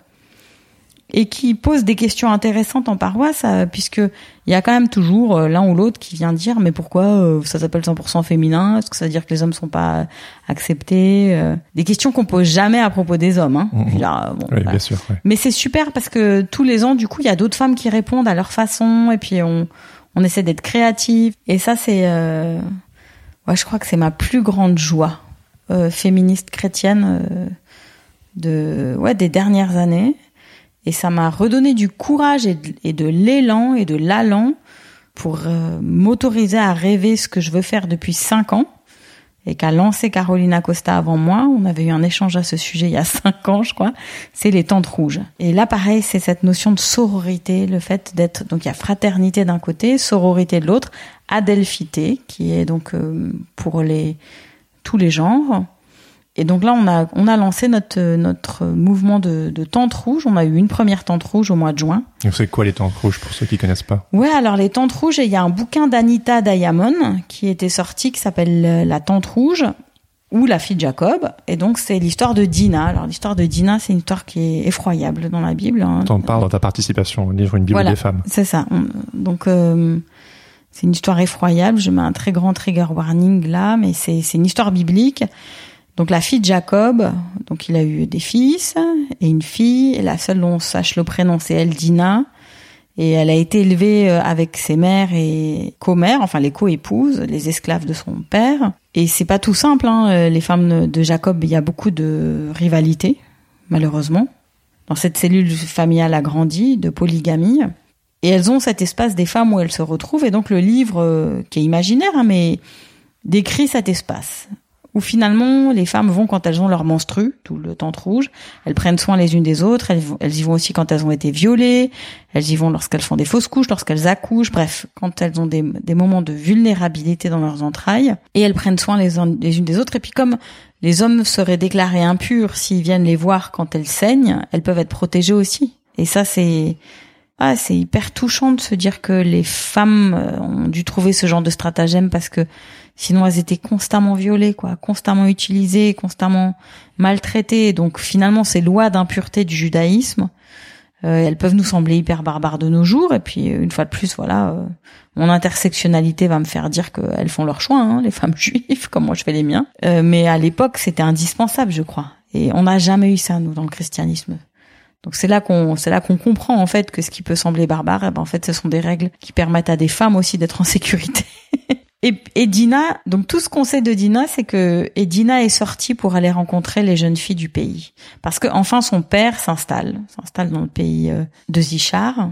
et qui pose des questions intéressantes en paroisse, euh, puisque il y a quand même toujours euh, l'un ou l'autre qui vient dire mais pourquoi euh, ça s'appelle 100% féminin? Est-ce que ça veut dire que les hommes sont pas acceptés Des questions qu'on pose jamais à propos des hommes. Hein. Mmh. Là, bon, oui, bah. bien sûr. Ouais. Mais c'est super parce que tous les ans, du coup, il y a d'autres femmes qui répondent à leur façon, et puis on on essaie d'être créative. Et ça, c'est, euh... ouais, je crois que c'est ma plus grande joie féministe chrétienne de ouais des dernières années. Et ça m'a redonné du courage et de, l'élan et de l'allant pour euh, m'autoriser à rêver ce que je veux faire depuis cinq ans et qu'a lancé Carolina Costa avant moi. On avait eu un échange à ce sujet il y a cinq ans, je crois. C'est les tentes rouges. Et là, pareil, c'est cette notion de sororité, le fait d'être, donc il y a fraternité d'un côté, sororité de l'autre, adelphité, qui est donc euh, pour les, tous les genres. Et donc là, on a, on a lancé notre, notre mouvement de, de tente rouge. On a eu une première tente rouge au mois de juin. Donc c'est quoi les tentes rouges pour ceux qui connaissent pas Ouais, alors les tentes rouges, il y a un bouquin d'Anita Diamond qui était sorti qui s'appelle La tente rouge ou la fille de Jacob. Et donc c'est l'histoire de Dina. Alors l'histoire de Dina, c'est une histoire qui est effroyable dans la Bible. Hein. T'en parles dans ta participation au livre Une Bible Voilà. des femmes. C'est ça. On- Donc euh, c'est une histoire effroyable. Je mets un très grand trigger warning là, mais c'est c'est une histoire biblique. Donc la fille de Jacob, donc il a eu des fils et une fille, et la seule dont on sache le prénom c'est elle Dina, et elle a été élevée euh, avec ses mères et co-mères, enfin les co-épouses, les esclaves de son père. Et c'est pas tout simple, hein. euh, les femmes de Jacob, il y a beaucoup de rivalité, malheureusement. Dans cette cellule familiale agrandie, de polygamie. Et elles ont cet espace des femmes où elles se retrouvent. Et donc le livre, euh, qui est imaginaire, hein, mais décrit cet espace où finalement les femmes vont quand elles ont leur menstru, tout le temps rouge, elles prennent soin les unes des autres, elles, y vont aussi quand elles ont été violées, elles y vont lorsqu'elles font des fausses couches, lorsqu'elles accouchent, bref, quand elles ont des, des, moments de vulnérabilité dans leurs entrailles, et elles prennent soin les, les unes des autres, et puis comme les hommes seraient déclarés impurs s'ils viennent les voir quand elles saignent, elles peuvent être protégées aussi. Et ça, c'est ah, c'est hyper touchant de se dire que les femmes euh, ont dû trouver ce genre de stratagème parce que Sinon, elles étaient constamment violées, quoi, constamment utilisées, constamment maltraitées. Donc, finalement, ces lois d'impureté du judaïsme, euh, elles peuvent nous sembler hyper barbares de nos jours. Et puis, une fois de plus, voilà, euh, mon intersectionnalité va me faire dire qu'elles font leur choix, hein, les femmes juives, comme moi je fais les miens. Euh, mais à l'époque, c'était indispensable, je crois. Et on n'a jamais eu ça, nous, dans le christianisme. Donc c'est là qu'on c'est là qu'on comprend en fait que ce qui peut sembler barbare, eh ben, en fait ce sont des règles qui permettent à des femmes aussi d'être en sécurité. Et, et, Dina, donc tout ce qu'on sait de Dina, c'est que et Dina est sortie pour aller rencontrer les jeunes filles du pays, parce que enfin son père s'installe, s'installe dans le pays euh, de Zichar.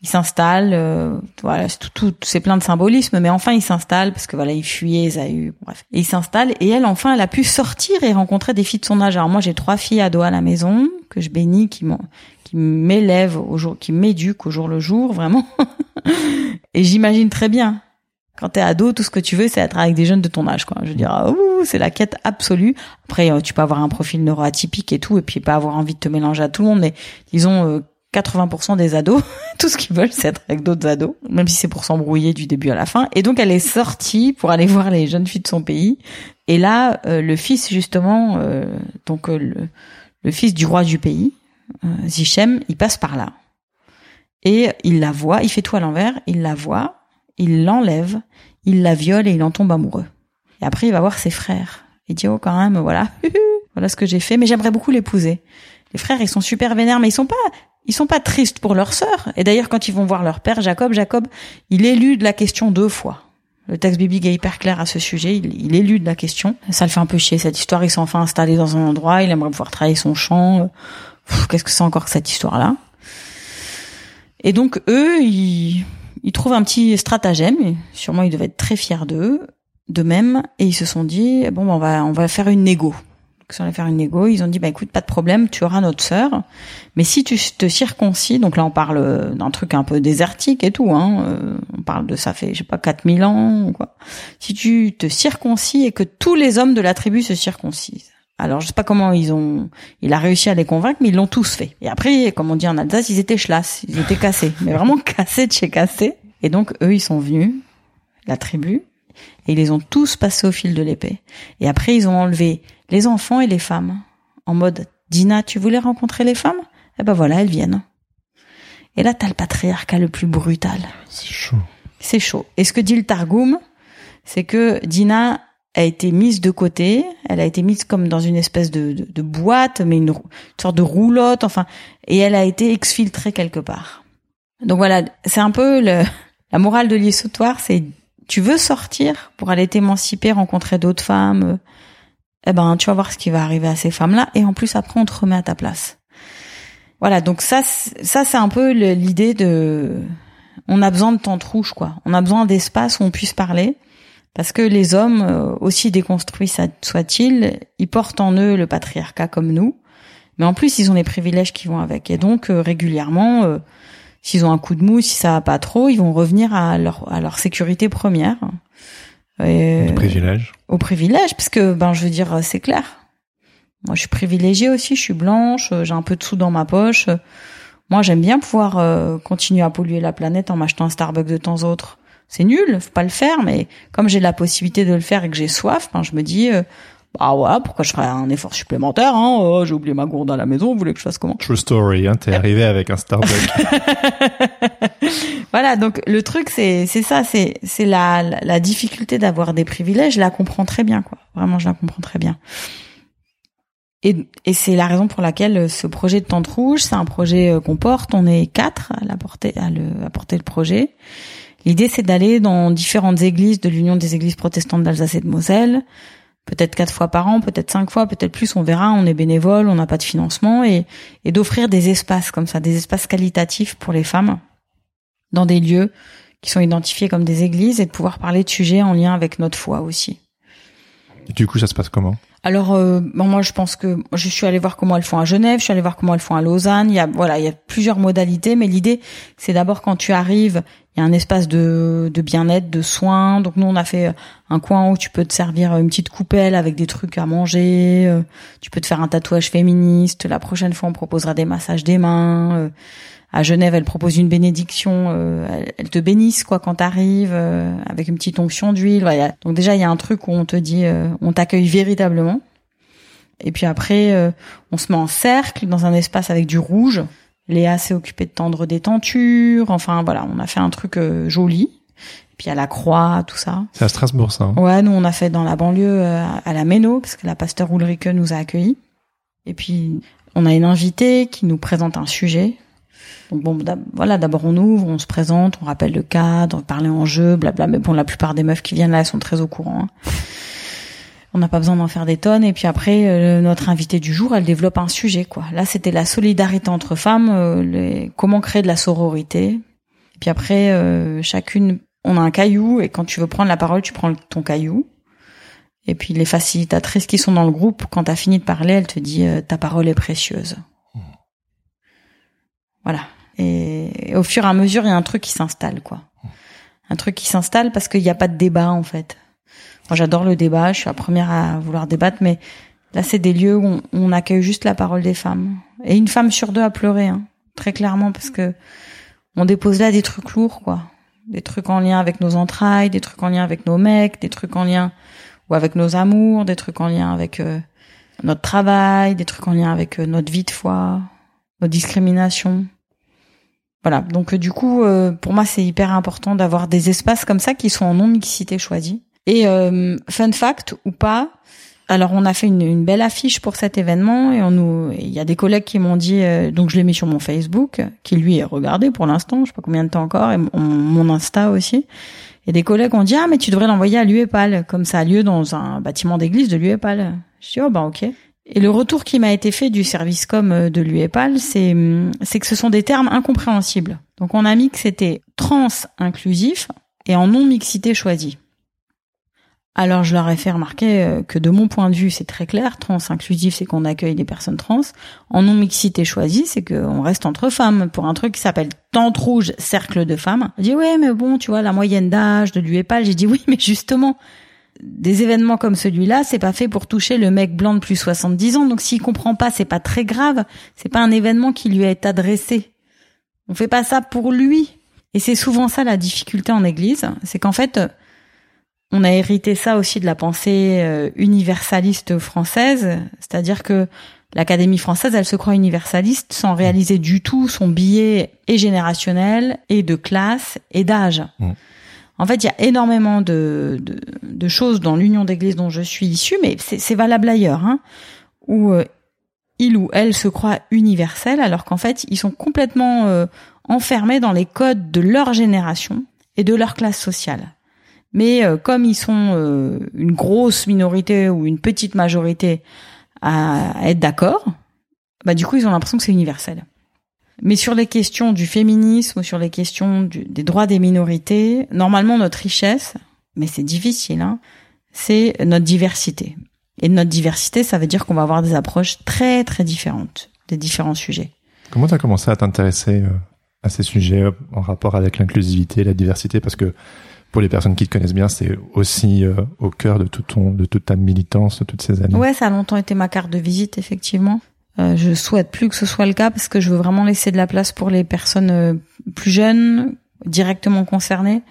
Il s'installe, euh, voilà, tout, tout c'est plein de symbolisme, mais enfin il s'installe parce que voilà, il fuyait Esaü, bref. Et il s'installe et elle, enfin, elle a pu sortir et rencontrer des filles de son âge. Alors moi, j'ai trois filles ados à la maison que je bénis, qui qui m'élèvent au jour, qui m'éduquent au jour le jour, vraiment. et j'imagine très bien quand t'es ado, tout ce que tu veux, c'est être avec des jeunes de ton âge, quoi. Je veux dire, ouh, c'est la quête absolue. Après, euh, tu peux avoir un profil neuroatypique et tout, et puis pas avoir envie de te mélanger à tout le monde, mais disons, 80% euh, des ados, tout ce qu'ils veulent, c'est être avec d'autres ados, même si c'est pour s'embrouiller du début à la fin. Et donc, elle est sortie pour aller voir les jeunes filles de son pays. Et là, euh, le fils, justement, donc le, le, fils du roi du pays, Zichem, il passe par là. Et il la voit, il fait tout à l'envers, il la voit, il l'enlève, il la viole et il en tombe amoureux. Et après, il va voir ses frères. Il dit, oh, quand même, voilà, voilà ce que j'ai fait, mais j'aimerais beaucoup l'épouser. Les frères, ils sont super vénères, mais ils sont pas, ils sont pas tristes pour leur sœur. Et d'ailleurs, quand ils vont voir leur père, Jacob, Jacob, il élude de la question deux fois. Le texte biblique est hyper clair à ce sujet. Il, il élude la question. Ça le fait un peu chier, cette histoire. Ils sont enfin installés dans un endroit. Il aimerait pouvoir travailler son champ. Qu'est-ce que c'est encore que cette histoire-là? Et donc, eux, ils, ils trouvent un petit stratagème. sûrement, ils devaient être très fiers d'eux, de même, et ils se sont dit bon, ben, on va on va faire une négo. On va faire une négo, ils ont dit bah écoute, pas de problème, tu auras notre sœur, mais si tu te circoncis, donc là on parle d'un truc un peu désertique et tout, hein, euh, on parle de ça fait je sais pas 4000 ans quoi. Si tu te circoncis et que tous les hommes de la tribu se circoncisent. Alors je sais pas comment ils ont, il a réussi à les convaincre, mais ils l'ont tous fait. Et après, comme on dit en Alsace, ils étaient chlasses, ils étaient cassés, mais vraiment cassés de chez cassés. Et donc eux, ils sont venus, la tribu, et ils les ont tous passés au fil de l'épée. Et après, ils ont enlevé les enfants et les femmes, en mode Dina, tu voulais rencontrer les femmes? Eh ben voilà, elles viennent. Et là, t'as le patriarcat le plus brutal. C'est chaud. C'est chaud. Et ce que dit le Targum, c'est que Dina a été mise de côté. Elle a été mise comme dans une espèce de, de, boîte, mais une, sorte de roulotte, enfin, et elle a été exfiltrée quelque part. Donc voilà, c'est un peu le, la morale de l'histoire, c'est tu veux sortir pour aller t'émanciper, rencontrer d'autres femmes, eh ben tu vas voir ce qui va arriver à ces femmes-là, et en plus après on te remet à ta place. Voilà, donc ça, ça c'est un peu l'idée de, on a besoin de temps rouge quoi. On a besoin d'espace où on puisse parler. Parce que les hommes, euh, aussi déconstruits soient-ils, ils portent en eux le patriarcat comme nous, mais en plus ils ont les privilèges qui vont avec. Et donc euh, régulièrement, euh, s'ils ont un coup de mou, si ça va pas trop, ils vont revenir à leur à leur sécurité première. Et, au privilège. Au privilège, parce que ben je veux dire c'est clair. Moi je suis privilégiée aussi, je suis blanche, j'ai un peu de sous dans ma poche. Moi j'aime bien pouvoir continuer à polluer la planète en m'achetant un Starbucks de temps en temps c'est nul, faut pas le faire, mais comme j'ai la possibilité de le faire et que j'ai soif, ben, je me dis, euh, bah ouais, pourquoi je ferais un effort supplémentaire hein oh, J'ai oublié ma gourde à la maison, vous voulez que je fasse comment? True story, hein, t'es arrivé avec un Starbucks. voilà, donc le truc c'est c'est ça, c'est c'est la, la, difficulté d'avoir des privilèges, je la comprends très bien quoi. Vraiment, je la comprends très bien. Et, et c'est la raison pour laquelle ce projet de Tente Rouge, c'est un projet euh, qu'on porte. On est quatre à, la porter, à, le, à porter le projet. L'idée, c'est d'aller dans différentes églises de l'Union des églises protestantes d'Alsace et de Moselle, peut-être quatre fois par an, peut-être cinq fois, peut-être plus, on verra, on est bénévole, on n'a pas de financement, et, d'offrir des espaces comme ça, des espaces qualitatifs pour les femmes, dans des lieux qui sont identifiés comme des églises et de pouvoir parler de sujets en lien avec notre foi aussi. Et du coup, ça se passe comment? Alors euh, bon, moi je pense que je suis allée voir comment elles font à Genève, je suis allée voir comment elles font à Lausanne. Il y a voilà, il y a plusieurs modalités, mais l'idée c'est d'abord quand tu arrives, il y a un espace de, de bien-être, de soins. Donc nous on a fait un coin où tu peux te servir une petite coupelle avec des trucs à manger. euh, Tu peux te faire un tatouage féministe. La prochaine fois on proposera des massages des mains. À Genève, elle propose une bénédiction, euh, elle, te bénissent quoi quand t'arrives euh, avec une petite onction d'huile. Voilà. Donc déjà il y a un truc où on te dit, euh, on t'accueille véritablement. Et puis après, euh, on se met en cercle dans un espace avec du rouge. Léa s'est occupée de tendre des tentures. Enfin voilà, on a fait un truc euh, joli. Et puis à la croix, tout ça. C'est à Strasbourg, ça. hein Ouais, nous on a fait dans la banlieue euh, à la Méno parce que la pasteur Ulrike nous a accueillis. Et puis on a une invitée qui nous présente un sujet. Donc bon, voilà, d'abord on ouvre, on se présente, on rappelle le cadre, parler en jeu, blabla. Mais bon, la plupart des meufs qui viennent là, elles sont très au courant. hein. On n'a pas besoin d'en faire des tonnes. Et puis après, euh, notre invitée du jour, elle développe un sujet, quoi. Là, c'était la solidarité entre femmes, euh, les- comment créer de la sororité. Puis après, euh, chacune, on a un caillou et quand tu veux prendre la parole, tu prends ton caillou. Et puis les facilitatrices qui sont dans le groupe, quand t'as fini de parler, elle te dit euh, ta parole est précieuse. Voilà. Et, au fur et à mesure, il y a un truc qui s'installe, quoi. Un truc qui s'installe parce qu'il n'y a pas de débat, en fait. Moi, j'adore le débat. Je suis la première à vouloir débattre, mais là, c'est des lieux où on, on accueille juste la parole des femmes. Et une femme sur deux a pleuré, hein, très clairement, parce que on dépose là des trucs lourds, quoi. Des trucs en lien avec nos entrailles, des trucs en lien avec nos mecs, des trucs en lien ou avec nos amours, des trucs en lien avec euh, notre travail, des trucs en lien avec euh, notre vie de foi, nos discriminations. Voilà. Donc du coup, euh, pour moi, c'est hyper important d'avoir des espaces comme ça qui sont en non mixité choisie. Et euh, fun fact ou pas, alors on a fait une, belle affiche pour cet événement et on nous, il y a des collègues qui m'ont dit, euh, donc je l'ai mis sur mon Facebook, qui lui est regardé pour l'instant, je sais pas combien de temps encore, et mon, mon Insta aussi. Et des collègues ont dit ah mais tu devrais l'envoyer à l'UEPAL comme ça a lieu dans un bâtiment d'église de l'UEPAL. Je dis oh bah ok. Et le retour qui m'a été fait du service com euh, de l'UEPAL, c'est hum, c'est que ce sont des termes incompréhensibles. Donc on a mis que c'était trans inclusif et en non mixité choisie. Alors je leur ai fait remarquer euh, que de mon point de vue c'est très clair, trans inclusif c'est qu'on accueille des personnes trans, en non mixité choisie c'est qu'on reste entre femmes pour un truc qui s'appelle Tente rouge cercle de femmes. Je dis ouais mais bon tu vois la moyenne d'âge de l'UEPAL, j'ai dit oui mais justement des événements comme celui-là, c'est pas fait pour toucher le mec blanc de plus 70 ans. Donc s'il comprend pas, c'est pas très grave. C'est pas un événement qui lui est adressé. On fait pas ça pour lui. Et c'est souvent ça la difficulté en église, c'est qu'en fait, on a hérité ça aussi de la pensée euh, universaliste française, c'est-à-dire que l'Académie française, elle se croit universaliste sans réaliser du tout son billet et générationnel et de classe et d'âge. Mmh. En fait, il y a énormément de, choses dans l'union d'église dont je suis issue, mais c'est valable ailleurs, hein, où euh, il ou elle se croit universel, alors qu'en fait, ils sont complètement euh, enfermés dans les codes de leur génération et de leur classe sociale. Mais euh, comme ils sont une grosse minorité ou une petite majorité à être d'accord, bah du coup, ils ont l'impression que c'est universel. Mais sur les questions du féminisme ou sur les questions du- des droits des minorités, normalement notre richesse, mais c'est difficile, hein, c'est notre diversité. Et notre diversité, ça veut dire qu'on va avoir des approches très très différentes des différents sujets. Comment tu as commencé à t'intéresser euh, à ces sujets euh, en rapport avec l'inclusivité, la diversité? Parce que pour les personnes qui te connaissent bien, c'est aussi euh, au cœur de, tout ton, de toute ta militance, de toutes ces années. Ouais, ça a longtemps été ma carte de visite, effectivement. Euh, je souhaite plus que ce soit le cas parce que je veux vraiment laisser de la place pour les personnes euh, plus jeunes, directement concernées.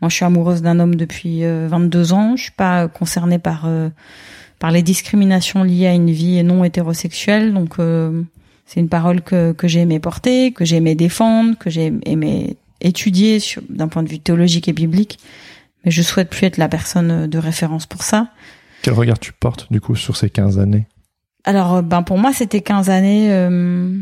Moi, je suis amoureuse d'un homme depuis euh, 22 ans. Je suis pas concernée par euh, par les discriminations liées à une vie non hétérosexuelle. Donc, euh, c'est une parole que que j'ai aimé porter, que j'ai aimé défendre, que j'ai aimé étudier d'un point de vue théologique et biblique. Mais je souhaite plus être la personne de référence pour ça. Quel regard tu portes du coup sur ces 15 années? Alors, euh, ben pour moi, c'était 15 années euh,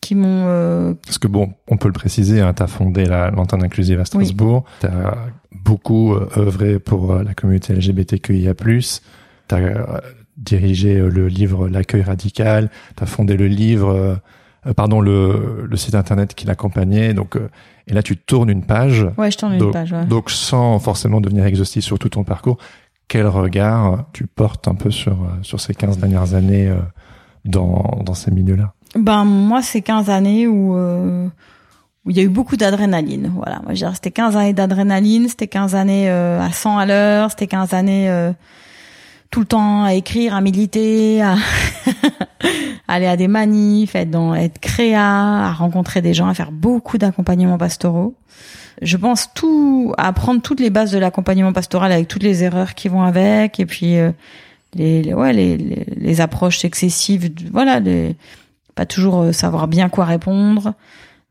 qui m'ont. euh, Parce que bon, on peut le préciser, hein, tu as fondé la l'antenne inclusive à Strasbourg, tu as beaucoup euh, œuvré pour euh, la communauté LGBTQIA+, tu as dirigé le livre L'accueil radical, tu as fondé le livre pardon, le, le site internet qui l'accompagnait. Donc, euh, et là, tu tournes une page. Ouais, je tourne une donc, page. Ouais. Donc, sans forcément devenir exhaustif sur tout ton parcours, quel regard tu portes un peu sur sur ces 15 dernières années dans dans ces milieux-là? Ben moi, c'est 15 années où euh, où il y a eu beaucoup d'adrénaline. Voilà, moi je c'était 15 années d'adrénaline, c'était 15 années euh, à 100 à l'heure, c'était 15 années euh, tout le temps à écrire, à militer, à aller à des manifs, être dans être créa, à rencontrer des gens, à faire beaucoup d'accompagnements pastoraux. Je pense tout à apprendre toutes les bases de l'accompagnement pastoral avec toutes les erreurs qui vont avec et puis euh, les, les ouais les, les, approches excessives, voilà, les, pas toujours euh, savoir bien quoi répondre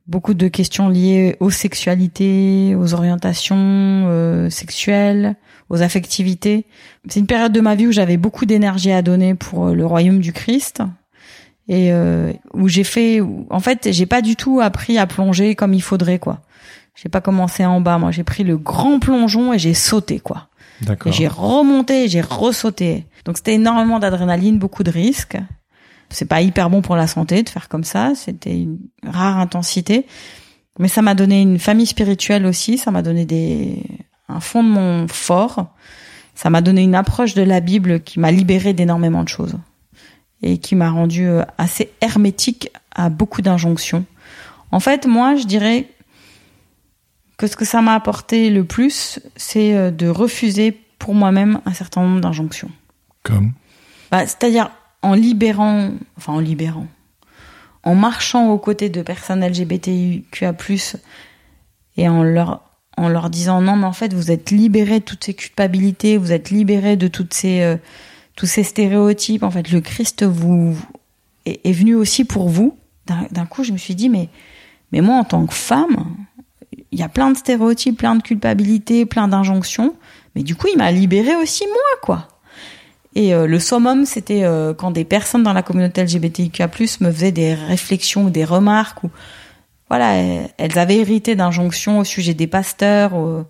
beaucoup de questions liées aux sexualités, aux orientations euh, sexuelles, aux affectivités. C'est une période de ma vie où j'avais beaucoup d'énergie à donner pour euh, le royaume du Christ et euh, où j'ai fait en fait, j'ai pas du tout appris à plonger comme il faudrait quoi. J'ai pas commencé en bas, moi j'ai pris le grand plongeon et j'ai sauté quoi. D'accord. J'ai remonté, j'ai ressauté. Donc c'était énormément d'adrénaline, beaucoup de risques. C'est pas hyper bon pour la santé de faire comme ça. C'était une rare intensité, mais ça m'a donné une famille spirituelle aussi. Ça m'a donné des un fondement fort. Ça m'a donné une approche de la Bible qui m'a libéré d'énormément de choses et qui m'a rendu euh, assez hermétique à beaucoup d'injonctions. En fait, moi, je dirais que ce que ça m'a apporté le plus, c'est euh, de refuser pour moi-même un certain nombre d'injonctions. Comme? Bah, C'est-à-dire en libérant, enfin en libérant, en marchant aux côtés de personnes LGBTQA+, et en leur en leur disant non mais en fait vous êtes libérés de toutes ces culpabilités, vous êtes libérés de toutes ces euh, tous ces stéréotypes. En fait, le Christ vous est, est venu aussi pour vous. D'un coup, je me suis dit mais mais moi en tant que femme, il y a plein de stéréotypes, plein de culpabilités, plein d'injonctions. Mais du coup, il m'a libéré aussi moi quoi. Et euh, le summum, c'était euh, quand des personnes dans la communauté LGBTIQA+ me faisaient des réflexions ou des remarques ou voilà, elles avaient hérité d'injonctions au sujet des pasteurs euh,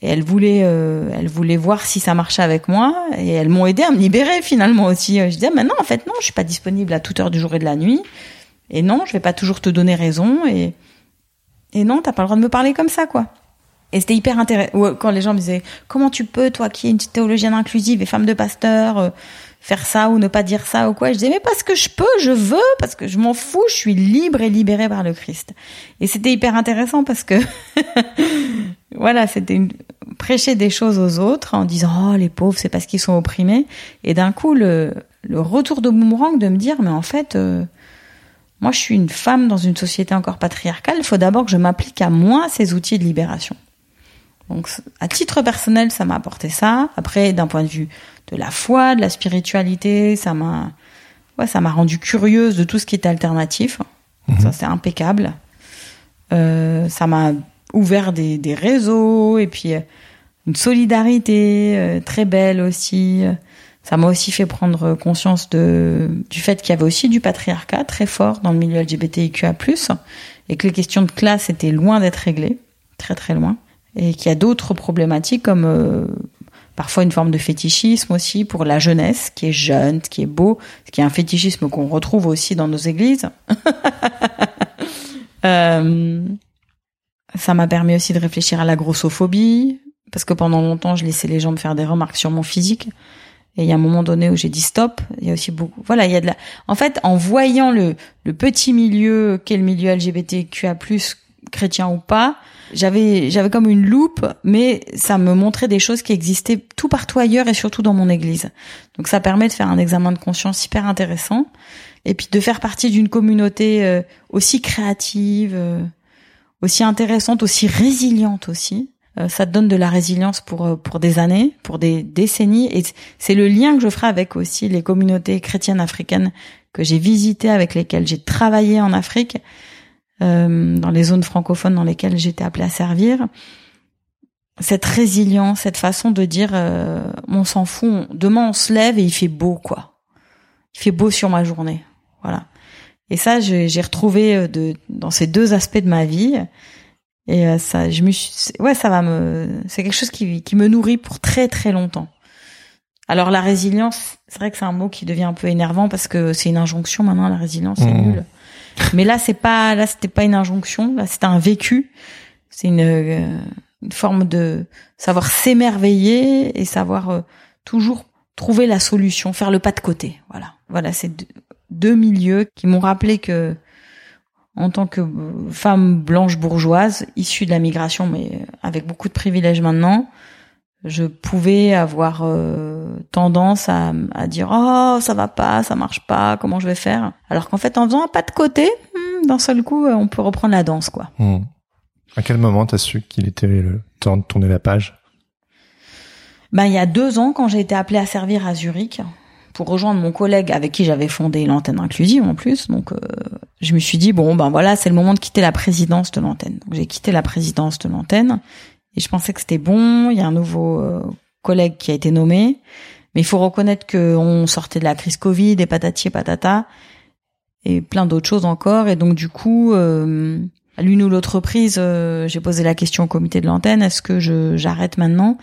et elles voulaient euh, elles voulaient voir si ça marchait avec moi et elles m'ont aidé à me libérer finalement aussi. Je disais mais non, en fait non, je suis pas disponible à toute heure du jour et de la nuit et non, je vais pas toujours te donner raison et et non, t'as pas le droit de me parler comme ça quoi. Et c'était hyper intéressant. Quand les gens me disaient comment tu peux, toi qui es une théologienne inclusive et femme de pasteur, euh, faire ça ou ne pas dire ça ou quoi, je disais mais parce que je peux, je veux, parce que je m'en fous, je suis libre et libérée par le Christ. Et c'était hyper intéressant parce que voilà, c'était une... prêcher des choses aux autres en disant oh les pauvres c'est parce qu'ils sont opprimés. Et d'un coup le le retour de boomerang de me dire mais en fait euh, moi je suis une femme dans une société encore patriarcale, il faut d'abord que je m'applique à moi ces outils de libération. Donc, à titre personnel, ça m'a apporté ça. Après, d'un point de vue de la foi, de la spiritualité, ça m'a, ouais, ça m'a rendu curieuse de tout ce qui était alternatif. Mhm. Ça, c'est impeccable. Euh, ça m'a ouvert des, des réseaux et puis euh, une solidarité euh, très belle aussi. Ça m'a aussi fait prendre conscience de, du fait qu'il y avait aussi du patriarcat très fort dans le milieu LGBTIQA+, et que les questions de classe étaient loin d'être réglées, très très loin et qu'il y a d'autres problématiques comme euh, parfois une forme de fétichisme aussi pour la jeunesse qui est jeune, qui est beau, qui est un fétichisme qu'on retrouve aussi dans nos églises. euh, ça m'a permis aussi de réfléchir à la grossophobie parce que pendant longtemps je laissais les gens me faire des remarques sur mon physique et il y a un moment donné où j'ai dit stop. Il y a aussi beaucoup. Voilà, il y a de la. En fait, en voyant le le petit milieu qu'est le milieu LGBTQA+ chrétien ou pas, j'avais j'avais comme une loupe, mais ça me montrait des choses qui existaient tout partout ailleurs et surtout dans mon église. Donc ça permet de faire un examen de conscience hyper intéressant et puis de faire partie d'une communauté euh, aussi créative, euh, aussi intéressante, aussi résiliente aussi. Euh, ça donne de la résilience pour pour des années, pour des décennies et c'est le lien que je ferai avec aussi les communautés chrétiennes africaines que j'ai visitées avec lesquelles j'ai travaillé en Afrique euh, dans les zones francophones dans lesquelles j'étais appelée à servir. Cette résilience, cette façon de dire euh, on s'en fout, demain on se lève et il fait beau quoi. Il fait beau sur ma journée. Voilà. Et ça j'ai retrouvé euh, de dans ces deux aspects de ma vie et euh, ça je me suis ouais ça va me c'est quelque chose qui qui me nourrit pour très très longtemps. Alors la résilience, c'est vrai que c'est un mot qui devient un peu énervant parce que c'est une injonction maintenant la résilience, c'est Mmh. nul. Mais là, c'est pas, là, c'était pas une injonction. Là, c'était un vécu. C'est une, euh, une forme de savoir s'émerveiller et savoir euh, toujours trouver la solution, faire le pas de côté. Voilà. Voilà, c'est deux, deux milieux qui m'ont rappelé que en tant que femme blanche bourgeoise, issue de la migration, mais avec beaucoup de privilèges maintenant, je pouvais avoir euh, tendance à, à, dire oh ça va pas, ça marche pas, comment je vais faire? Alors qu'en fait en faisant un pas de côté, hmm, d'un seul coup on peut reprendre la danse quoi. Hmm. À quel moment t'as su qu'il était le temps de tourner la page? Ben il y a deux ans quand j'ai été appelée à servir à Zurich pour rejoindre mon collègue avec qui j'avais fondé l'antenne inclusive en plus. Donc, euh, je me suis dit bon ben voilà, c'est le moment de quitter la présidence de l'antenne. Donc j'ai quitté la présidence de l'antenne et je pensais que c'était bon. Il y a un nouveau euh, collègue qui a été nommé, mais il faut reconnaître qu'on sortait de la crise Covid et patati et patata et plein d'autres choses encore. Et donc du coup, euh, à l'une ou l'autre reprise, j'ai posé la question au comité de l'antenne est-ce que je j'arrête maintenant?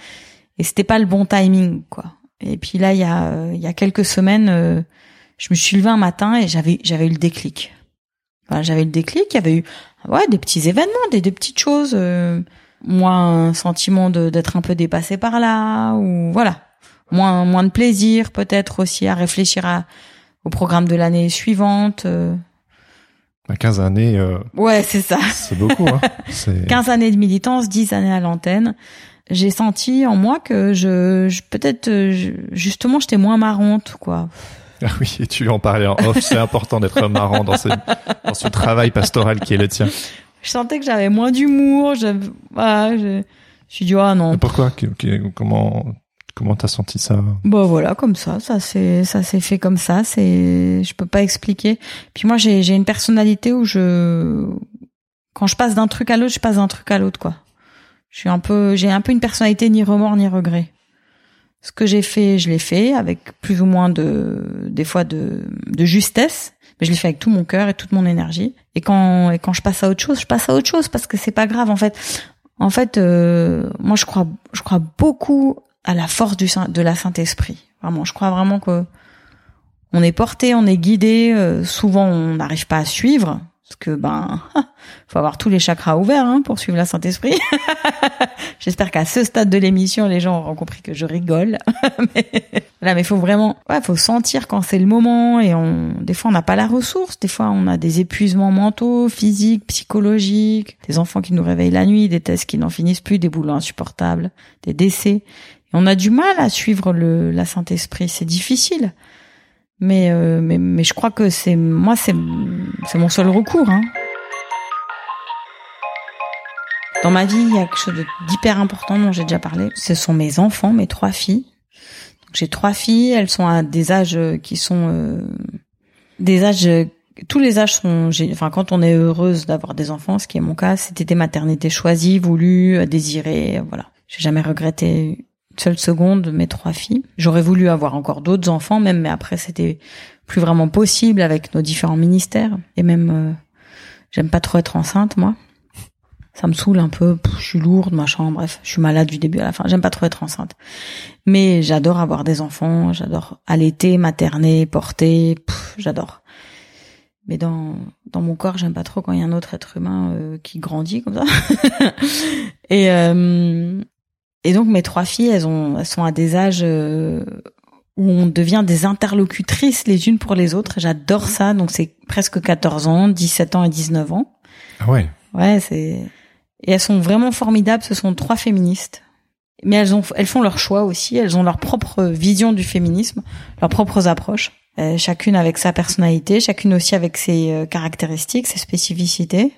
Et c'était pas le bon timing quoi. Et puis là, il y a, euh, il y a quelques semaines, euh, je me suis levée un matin et j'avais, j'avais eu le déclic. Voilà, j'avais le déclic. Il y avait eu, ouais, des petits événements, des, des petites choses. Euh, moi, un sentiment de, d'être un peu dépassé par là, ou voilà, moins, moins de plaisir, peut-être aussi à réfléchir à, au programme de l'année suivante. Euh. 15 années. Euh, ouais, c'est ça. C'est beaucoup. Hein. 15 années de militance, 10 années à l'antenne j'ai senti en moi que je, je peut-être justement j'étais moins marrante quoi. Ah oui, et tu en parlais en off, c'est important d'être marrant dans ce, dans ce travail pastoral qui est le tien. Je sentais que j'avais moins d'humour, je, voilà, je, je suis dit ah non. Mais pourquoi Comment comment t'as senti ça? Bah voilà, comme ça, ça c'est ça s'est fait comme ça, c'est je peux pas expliquer. Puis moi j'ai j'ai une personnalité où je quand je passe d'un truc à l'autre, je passe d'un truc à l'autre quoi. Je suis un peu, j'ai un peu une personnalité ni remords ni regrets. Ce que j'ai fait, je l'ai fait avec plus ou moins de, des fois de, de justesse, mais je l'ai fait avec tout mon cœur et toute mon énergie. Et quand, et quand je passe à autre chose, je passe à autre chose parce que c'est pas grave en fait. En fait, euh, moi je crois, je crois beaucoup à la force du de la Saint Esprit. Vraiment, je crois vraiment que on est porté, on est guidé. Euh, souvent, on n'arrive pas à suivre. Parce que ben, faut avoir tous les chakras ouverts hein, pour suivre la Saint-Esprit. J'espère qu'à ce stade de l'émission, les gens auront compris que je rigole. mais là, mais faut vraiment, ouais, faut sentir quand c'est le moment. Et on, des fois, on n'a pas la ressource. Des fois, on a des épuisements mentaux, physiques, psychologiques, des enfants qui nous réveillent la nuit, des tests qui n'en finissent plus, des boulots insupportables, des décès. Et on a du mal à suivre le, la Saint-Esprit. C'est difficile. Mais, euh, mais, mais je crois que c'est moi, c'est mon seul recours. Hein. Dans ma vie, il y a quelque chose d'hyper important dont j'ai déjà parlé. Ce sont mes enfants, mes trois filles. J'ai trois filles. Elles sont à des âges qui sont euh, des âges. Tous les âges sont. Enfin, quand on est heureuse d'avoir des enfants, ce qui est mon cas, c'était des maternités choisies, voulues, désirées. Voilà. J'ai jamais regretté seule seconde mes trois filles. J'aurais voulu avoir encore d'autres enfants, même, mais après c'était plus vraiment possible avec nos différents ministères. Et même, euh, j'aime pas trop être enceinte, moi. Ça me saoule un peu. je suis lourde, machin. Bref, je suis malade du début à la fin. J'aime pas trop être enceinte. Mais j'adore avoir des enfants. J'adore allaiter, materner, porter. J'adore. Mais dans dans mon corps, j'aime pas trop quand il y a un autre être humain euh, qui grandit comme ça. et euh, et donc mes trois filles, elles ont, elles sont à des âges euh, où on devient des interlocutrices les unes pour les autres. J'adore ça. Donc c'est presque 14 ans, 17 ans et 19 ans. Ah ouais. Ouais, c'est et elles sont vraiment formidables. Ce sont trois féministes, mais elles ont, elles font leur choix aussi. Elles ont leur propre vision du féminisme, leurs propres approches. Euh, chacune avec sa personnalité, chacune aussi avec ses euh, caractéristiques, ses spécificités.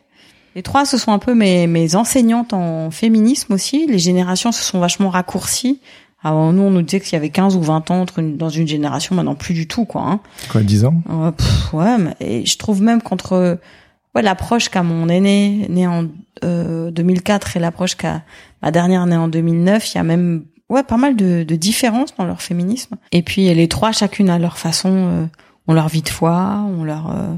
Les trois, ce sont un peu mes, mes enseignantes en féminisme aussi. Les générations se sont vachement raccourcies. Avant nous, on nous disait qu'il y avait 15 ou 20 ans entre dans une génération, maintenant plus du tout, quoi. Hein. Quoi, 10 ans? Euh, Ouais, mais, et je trouve même qu'entre ouais, l'approche qu'a mon aîné, né en euh, 2004, et l'approche qu'a ma dernière, née en 2009, il y a même ouais pas mal de, de différences dans leur féminisme. Et puis les trois, chacune à leur façon, euh, ont leur vie de foi, ont leur... Euh,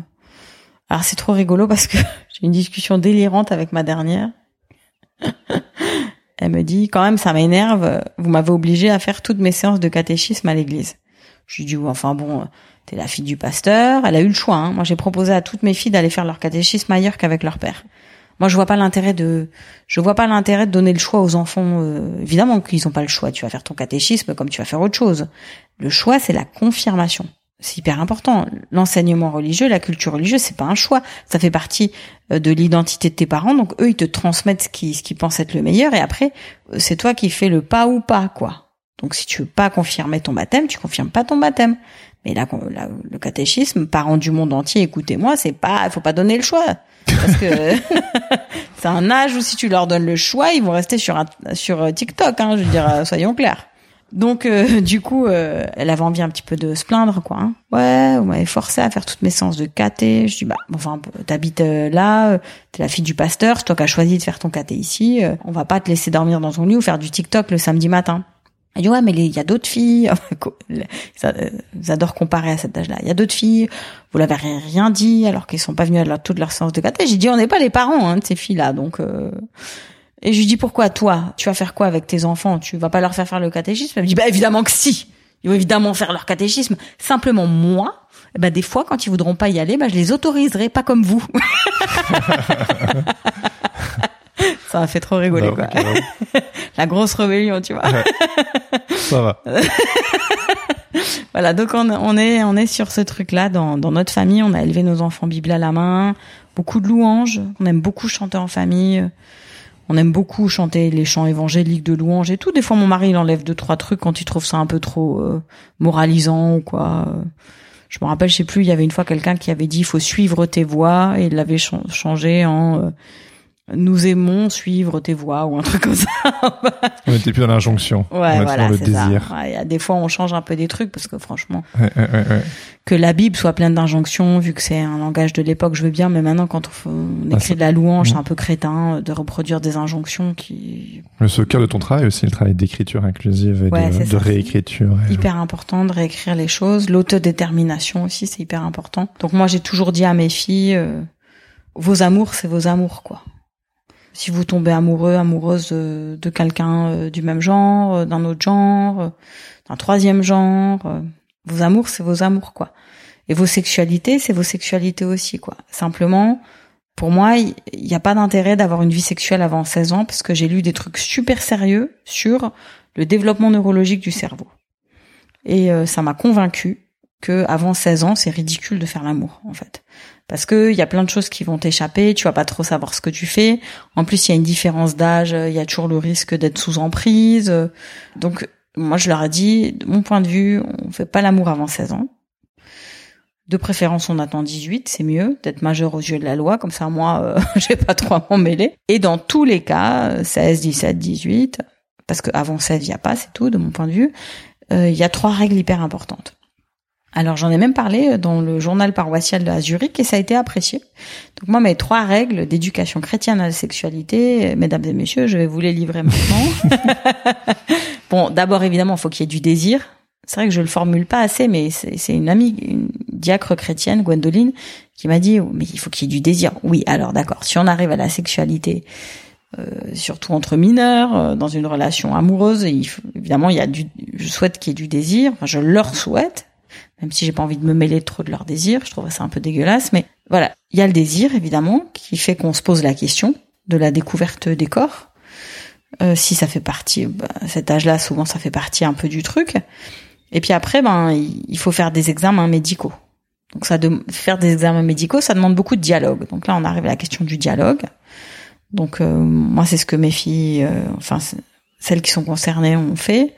alors c'est trop rigolo parce que j'ai une discussion délirante avec ma dernière. Elle me dit quand même ça m'énerve, vous m'avez obligé à faire toutes mes séances de catéchisme à l'église. Je lui dis, enfin bon, t'es la fille du pasteur. Elle a eu le choix. Hein. Moi, j'ai proposé à toutes mes filles d'aller faire leur catéchisme ailleurs qu'avec leur père. Moi, je vois pas l'intérêt de, je vois pas l'intérêt de donner le choix aux enfants. Euh, évidemment qu'ils ont pas le choix. Tu vas faire ton catéchisme comme tu vas faire autre chose. Le choix, c'est la confirmation. C'est hyper important. L'enseignement religieux, la culture religieuse, c'est pas un choix. Ça fait partie euh, de l'identité de tes parents. Donc eux, ils te transmettent ce qu'ils ce qu'ils pensent être le meilleur. Et après, euh, c'est toi qui fais le pas ou pas, quoi. Donc si tu veux pas confirmer ton baptême, tu confirmes pas ton baptême. Mais là, le catéchisme, parents du monde entier, écoutez-moi, c'est pas, faut pas donner le choix. Parce que c'est un âge où si tu leur donnes le choix, ils vont rester sur un, sur euh, TikTok, hein, je veux dire, soyons clairs. Donc euh, du coup, elle avait envie un petit peu de se plaindre, quoi. Hein. Ouais, vous m'avez forcé à faire toutes mes séances de caté. Je dis bah, enfin, t'habites là, t'es la fille du pasteur, c'est toi qui as choisi de faire ton caté ici. on va pas te laisser dormir dans ton lit ou faire du TikTok le samedi matin. Elle dit ouais mais il y a d'autres filles, ils adorent comparer à cet âge-là. Il y a d'autres filles, vous l'avez rien dit alors qu'ils sont pas venus à toute leur séance de caté. J'ai dit on n'est pas les parents hein, de ces filles-là donc. Et je lui dis pourquoi toi tu vas faire quoi avec tes enfants? Tu vas pas leur faire faire le catéchisme? Elle me dit bah évidemment que si. Ils vont évidemment faire leur catéchisme. Simplement moi, bah des fois quand ils voudront pas y aller, bah je les autoriserai pas comme vous. Ça m'a fait trop rigoler, quoi. La grosse rébellion, tu vois. Ça va. voilà, donc on, on, est on est sur ce truc-là dans, dans notre famille. On a élevé nos enfants Bible à la main, beaucoup de louanges. On aime beaucoup chanter en famille. On aime beaucoup chanter les chants évangéliques de louanges et tout. Des fois, mon mari il enlève deux trois trucs quand il trouve ça un peu trop euh, moralisant ou quoi. Je me rappelle, je sais plus, il y avait une fois quelqu'un qui avait dit il faut suivre tes voix et il l'avait changé en euh, nous aimons suivre tes voix ou un truc comme ça. on était plus dans l'injonction. Ouais, voilà, le désir. A des fois, on change un peu des trucs parce que franchement, que la Bible soit pleine d'injonctions, vu que c'est un langage de l'époque, je veux bien, mais maintenant, quand on, ah, écrit de la louange, c'est un peu crétin de reproduire des injonctions qui. C'est au cœur de ton travail aussi, le travail d'écriture inclusive et de, réécriture. Hyper important de réécrire les choses. L'autodétermination aussi, c'est hyper important. Donc moi, j'ai toujours dit à mes filles, euh, vos amours, c'est vos amours, quoi si vous tombez amoureux, amoureuse de, quelqu'un euh, du même genre, euh, d'un autre genre, euh, d'un troisième genre, vos amours, c'est vos amours, quoi. Et vos sexualités, c'est vos sexualités aussi, quoi. Simplement, pour moi, il n'y a pas d'intérêt d'avoir une vie sexuelle avant 16 ans parce que j'ai lu des trucs super sérieux sur le développement neurologique du cerveau. Et ça m'a convaincu que avant 16 ans, c'est ridicule de faire l'amour, en fait parce que il y a plein de choses qui vont t'échapper, tu vas pas trop savoir ce que tu fais. En plus, il y a une différence d'âge, il y a toujours le risque d'être sous emprise. Donc moi je leur ai dit de mon point de vue, on fait pas l'amour avant 16 ans. De préférence, on attend 18, c'est mieux d'être majeur aux yeux de la loi, comme ça moi euh, j'ai pas trop à m'en mêler. Et dans tous les cas, 16, 17, 18, parce que avant 16, il y a pas, c'est tout de mon point de vue. Euh, il y a trois règles hyper importantes. Alors j'en ai même parlé dans le journal paroissial de Zurich et ça a été apprécié. Donc moi mes trois règles d'éducation chrétienne à la sexualité, mesdames et messieurs, je vais vous les livrer maintenant. bon, d'abord évidemment, il faut qu'il y ait du désir. C'est vrai que je le formule pas assez, mais c'est une amie, une diacre chrétienne, Gwendoline, qui m'a dit mais il faut qu'il y ait du désir. Oui, alors d'accord. Si on arrive à la sexualité, euh, surtout entre mineurs, euh, dans une relation amoureuse, il évidemment il y a du, je souhaite qu'il y ait du désir. Enfin, je leur souhaite même si j'ai pas envie de me mêler trop de leurs désirs, je trouve ça un peu dégueulasse, mais voilà, il y a le désir évidemment qui fait qu'on se pose la question de la découverte des corps. Euh, si ça fait partie, bah, cet âge-là, souvent ça fait partie un peu du truc. Et puis après, ben il faut faire des examens médicaux. Donc ça faire des examens médicaux, ça demande beaucoup de dialogue. Donc là, on arrive à la question du dialogue. Donc euh, moi, c'est ce que mes filles, euh, enfin celles qui sont concernées, ont fait.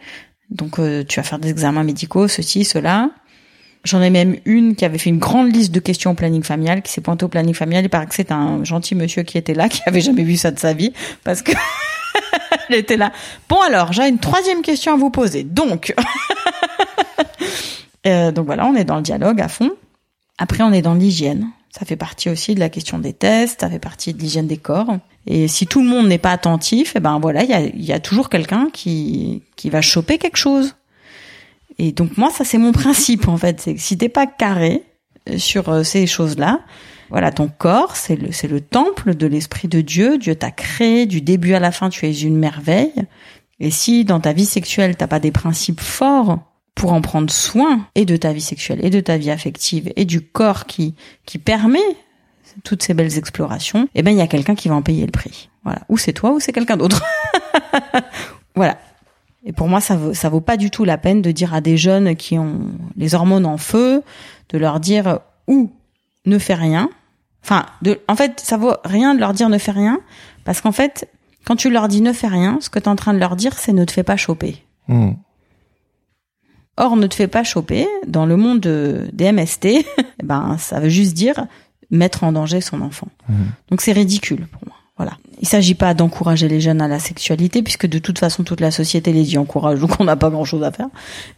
Donc euh, tu vas faire des examens médicaux, ceci, cela. J'en ai même une qui avait fait une grande liste de questions au planning familial, qui s'est pointée au planning familial. Il paraît que c'est un gentil monsieur qui était là, qui avait jamais vu ça de sa vie, parce que elle était là. Bon alors, j'ai une troisième question à vous poser. Donc, euh, donc voilà, on est dans le dialogue à fond. Après, on est dans l'hygiène. Ça fait partie aussi de la question des tests, ça fait partie de l'hygiène des corps. Et si tout le monde n'est pas attentif, eh ben voilà, il y a, y a toujours quelqu'un qui qui va choper quelque chose. Et donc moi, ça c'est mon principe en fait, c'est que si t'es pas carré euh, sur euh, ces choses-là, voilà, ton corps, c'est le, c'est le temple de l'esprit de Dieu. Dieu t'a créé du début à la fin, tu es une merveille. Et si dans ta vie sexuelle t'as pas des principes forts pour en prendre soin et de ta vie sexuelle et de ta vie affective et du corps qui qui permet toutes ces belles explorations, eh ben il y a quelqu'un qui va en payer le prix. Voilà, ou c'est toi ou c'est quelqu'un d'autre. voilà. Et pour moi, ça vaut, ça vaut pas du tout la peine de dire à des jeunes qui ont les hormones en feu, de leur dire ou ne fais rien. Enfin, de, en fait, ça vaut rien de leur dire ne fais rien, parce qu'en fait, quand tu leur dis ne fais rien, ce que tu es en train de leur dire, c'est ne te fais pas choper. Hmm. Or, ne te fais pas choper, dans le monde des MST, eh ben, ça veut juste dire mettre en danger son enfant. Hmm. Donc c'est ridicule pour moi. Voilà. Il s'agit pas d'encourager les jeunes à la sexualité, puisque de toute façon toute la société les y encourage, donc on n'a pas grand chose à faire.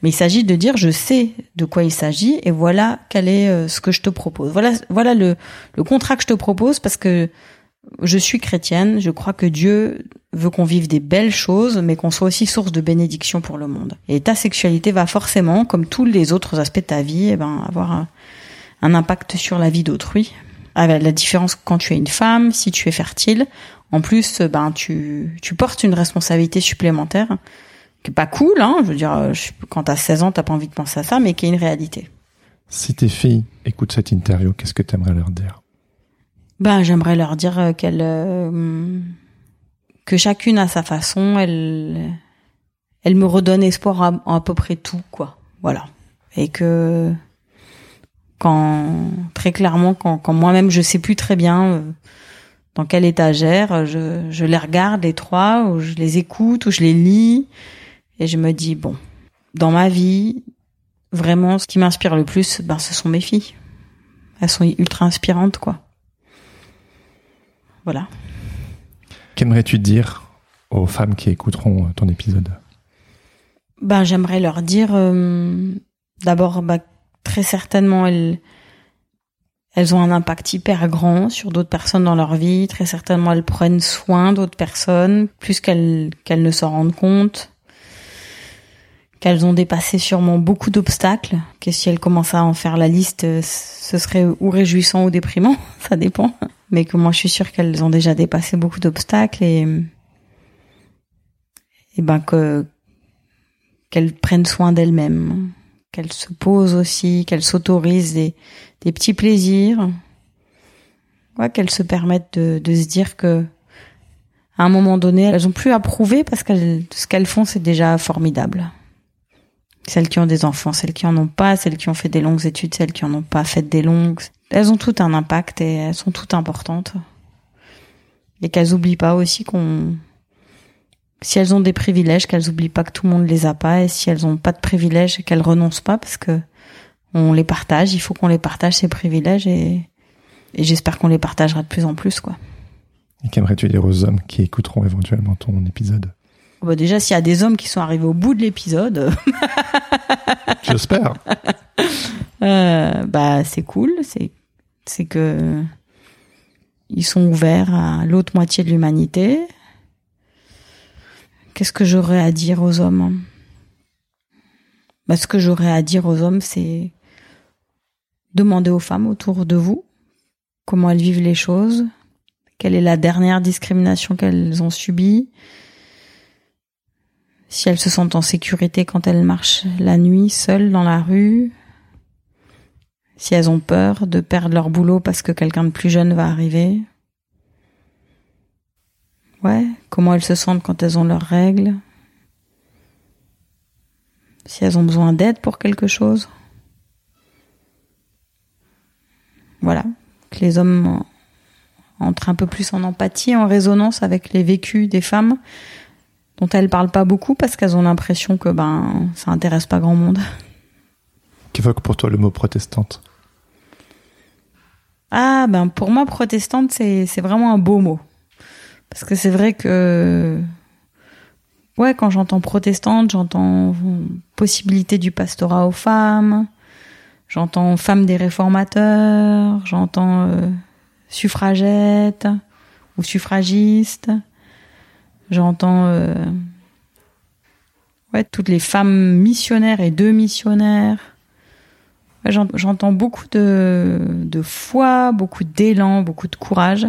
Mais il s'agit de dire je sais de quoi il s'agit et voilà quel est euh, ce que je te propose. Voilà, voilà le, contrat que je te propose parce que je suis chrétienne, je crois que Dieu veut qu'on vive des belles choses, mais qu'on soit aussi source de bénédiction pour le monde. Et ta sexualité va forcément, comme tous les autres aspects de ta vie, eh ben, avoir un, un impact sur la vie d'autrui. Avec la différence quand tu es une femme, si tu es fertile, en plus, ben tu, tu portes une responsabilité supplémentaire qui est pas cool, hein. Je veux dire, je- quand t'as 16 ans, t'as pas envie de penser à ça, mais qui est une réalité. Si tes filles écoutent cette interview, qu'est-ce que tu aimerais leur dire? Ben, j'aimerais leur dire euh, qu'elle euh, que chacune à sa façon, elle elle me redonne espoir à, à peu près tout quoi. Voilà. Et que quand très clairement quand, quand moi-même je sais plus très bien euh, dans quelle étagère, je, je les regarde les trois ou je les écoute ou je les lis et je me dis bon, dans ma vie, vraiment ce qui m'inspire le plus, ben ce sont mes filles. Elles sont ultra inspirantes quoi. Voilà. Qu'aimerais-tu dire aux femmes qui écouteront euh, ton épisode? Ben, j'aimerais leur dire, euh, d'abord, bah, très certainement, elles, ont un impact hyper grand sur d'autres personnes dans leur vie. Très certainement, elles prennent soin d'autres personnes, plus qu'elles qu'elles ne s'en rendent compte. Qu'elles ont dépassé sûrement beaucoup d'obstacles. Que si elles commencent à en faire la liste, euh, ce serait ou réjouissant ou déprimant, ça dépend. Mais que moi, je suis sûre qu'elles ont déjà dépassé beaucoup d'obstacles et et ben que qu'elles prennent soin d'elles-mêmes, qu'elles se posent aussi, qu'elles s'autorisent des, petits plaisirs, ouais, qu'elles se permettent de, se dire que à un moment donné, elles ont plus à prouver parce qu'elles ce qu'elles font c'est déjà formidable. Celles qui ont des enfants, celles qui en ont pas, celles qui ont fait des longues études, celles qui en ont pas fait des longues, elles ont tout un impact et elles sont toutes importantes. Et qu'elles oublient pas aussi qu'on si elles ont des privilèges, qu'elles oublient pas que tout le monde les a pas, et si elles ont pas de privilèges, qu'elles renoncent pas parce que on les partage. Il faut qu'on les partage ces privilèges et, et j'espère qu'on les partagera de plus en plus quoi. Et qu'aimerais-tu dire aux hommes qui écouteront éventuellement ton épisode? Bon, déjà s'il y a des hommes qui sont arrivés au bout de l'épisode, J'espère. euh, bah c'est cool, c'est c'est que ils sont ouverts à l'autre moitié de l'humanité. Qu'est-ce que j'aurais à dire aux hommes bah, Ce que j'aurais à dire aux hommes, c'est demander aux femmes autour de vous comment elles vivent les choses, quelle est la dernière discrimination qu'elles ont subie, si elles se sentent en sécurité quand elles marchent la nuit seules dans la rue, si elles ont peur de perdre leur boulot parce que quelqu'un de plus jeune va arriver. Ouais, comment elles se sentent quand elles ont leurs règles. Si elles ont besoin d'aide pour quelque chose. Voilà, que les hommes entrent un peu plus en empathie, en résonance avec les vécus des femmes dont elles parlent pas beaucoup parce qu'elles ont l'impression que ben ça intéresse pas grand monde. Qu'évoque pour toi le mot protestante Ah ben pour moi protestante c'est c'est vraiment un beau mot. Parce que c'est vrai que ouais, quand j'entends protestante, j'entends possibilité du pastorat aux femmes, j'entends femme des réformateurs, j'entends euh, suffragette ou suffragiste. J'entends euh, ouais toutes les femmes missionnaires et deux missionnaires. J'entends beaucoup de, de foi, beaucoup d'élan, beaucoup de courage.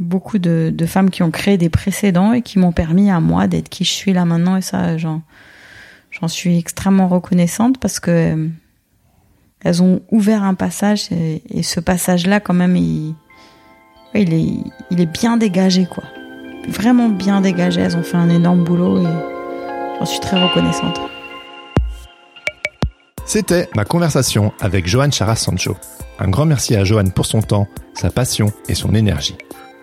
Beaucoup de, femmes qui ont créé des précédents et qui m'ont permis à moi d'être qui je suis là maintenant. Et ça, j'en, J'en suis extrêmement reconnaissante parce que euh, elles ont ouvert un passage et, ce passage-là, quand même, il, il, est, il est bien dégagé, quoi. Vraiment bien dégagé. Elles ont fait un énorme boulot et j'en suis très reconnaissante. C'était ma conversation avec Johan Charas Sancho. Un grand merci à Johan pour son temps, sa passion et son énergie.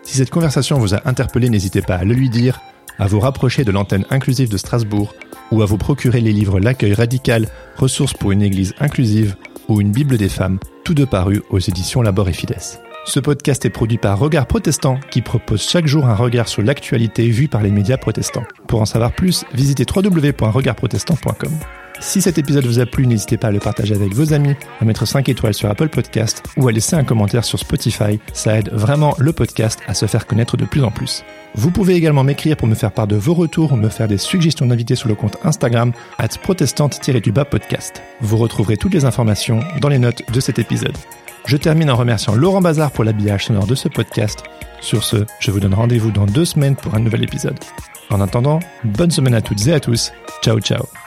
Si cette conversation vous a interpellé, n'hésitez pas à le lui dire, à vous rapprocher de l'antenne inclusive de Strasbourg ou à vous procurer les livres L'accueil radical, ressources pour une église inclusive ou une Bible des femmes, tous deux parus aux éditions Labor et Fides. Ce podcast est produit par Regard Protestant qui propose chaque jour un regard sur l'actualité vue par les médias protestants. Pour en savoir plus, visitez www.regardprotestant.com. Si cet épisode vous a plu, n'hésitez pas à le partager avec vos amis, à mettre 5 étoiles sur Apple Podcast ou à laisser un commentaire sur Spotify. Ça aide vraiment le podcast à se faire connaître de plus en plus. Vous pouvez également m'écrire pour me faire part de vos retours ou me faire des suggestions d'invités sur le compte Instagram at protestante-du-bas podcast. Vous retrouverez toutes les informations dans les notes de cet épisode. Je termine en remerciant Laurent Bazar pour l'habillage sonore de ce podcast. Sur ce, je vous donne rendez-vous dans deux semaines pour un nouvel épisode. En attendant, bonne semaine à toutes et à tous. Ciao ciao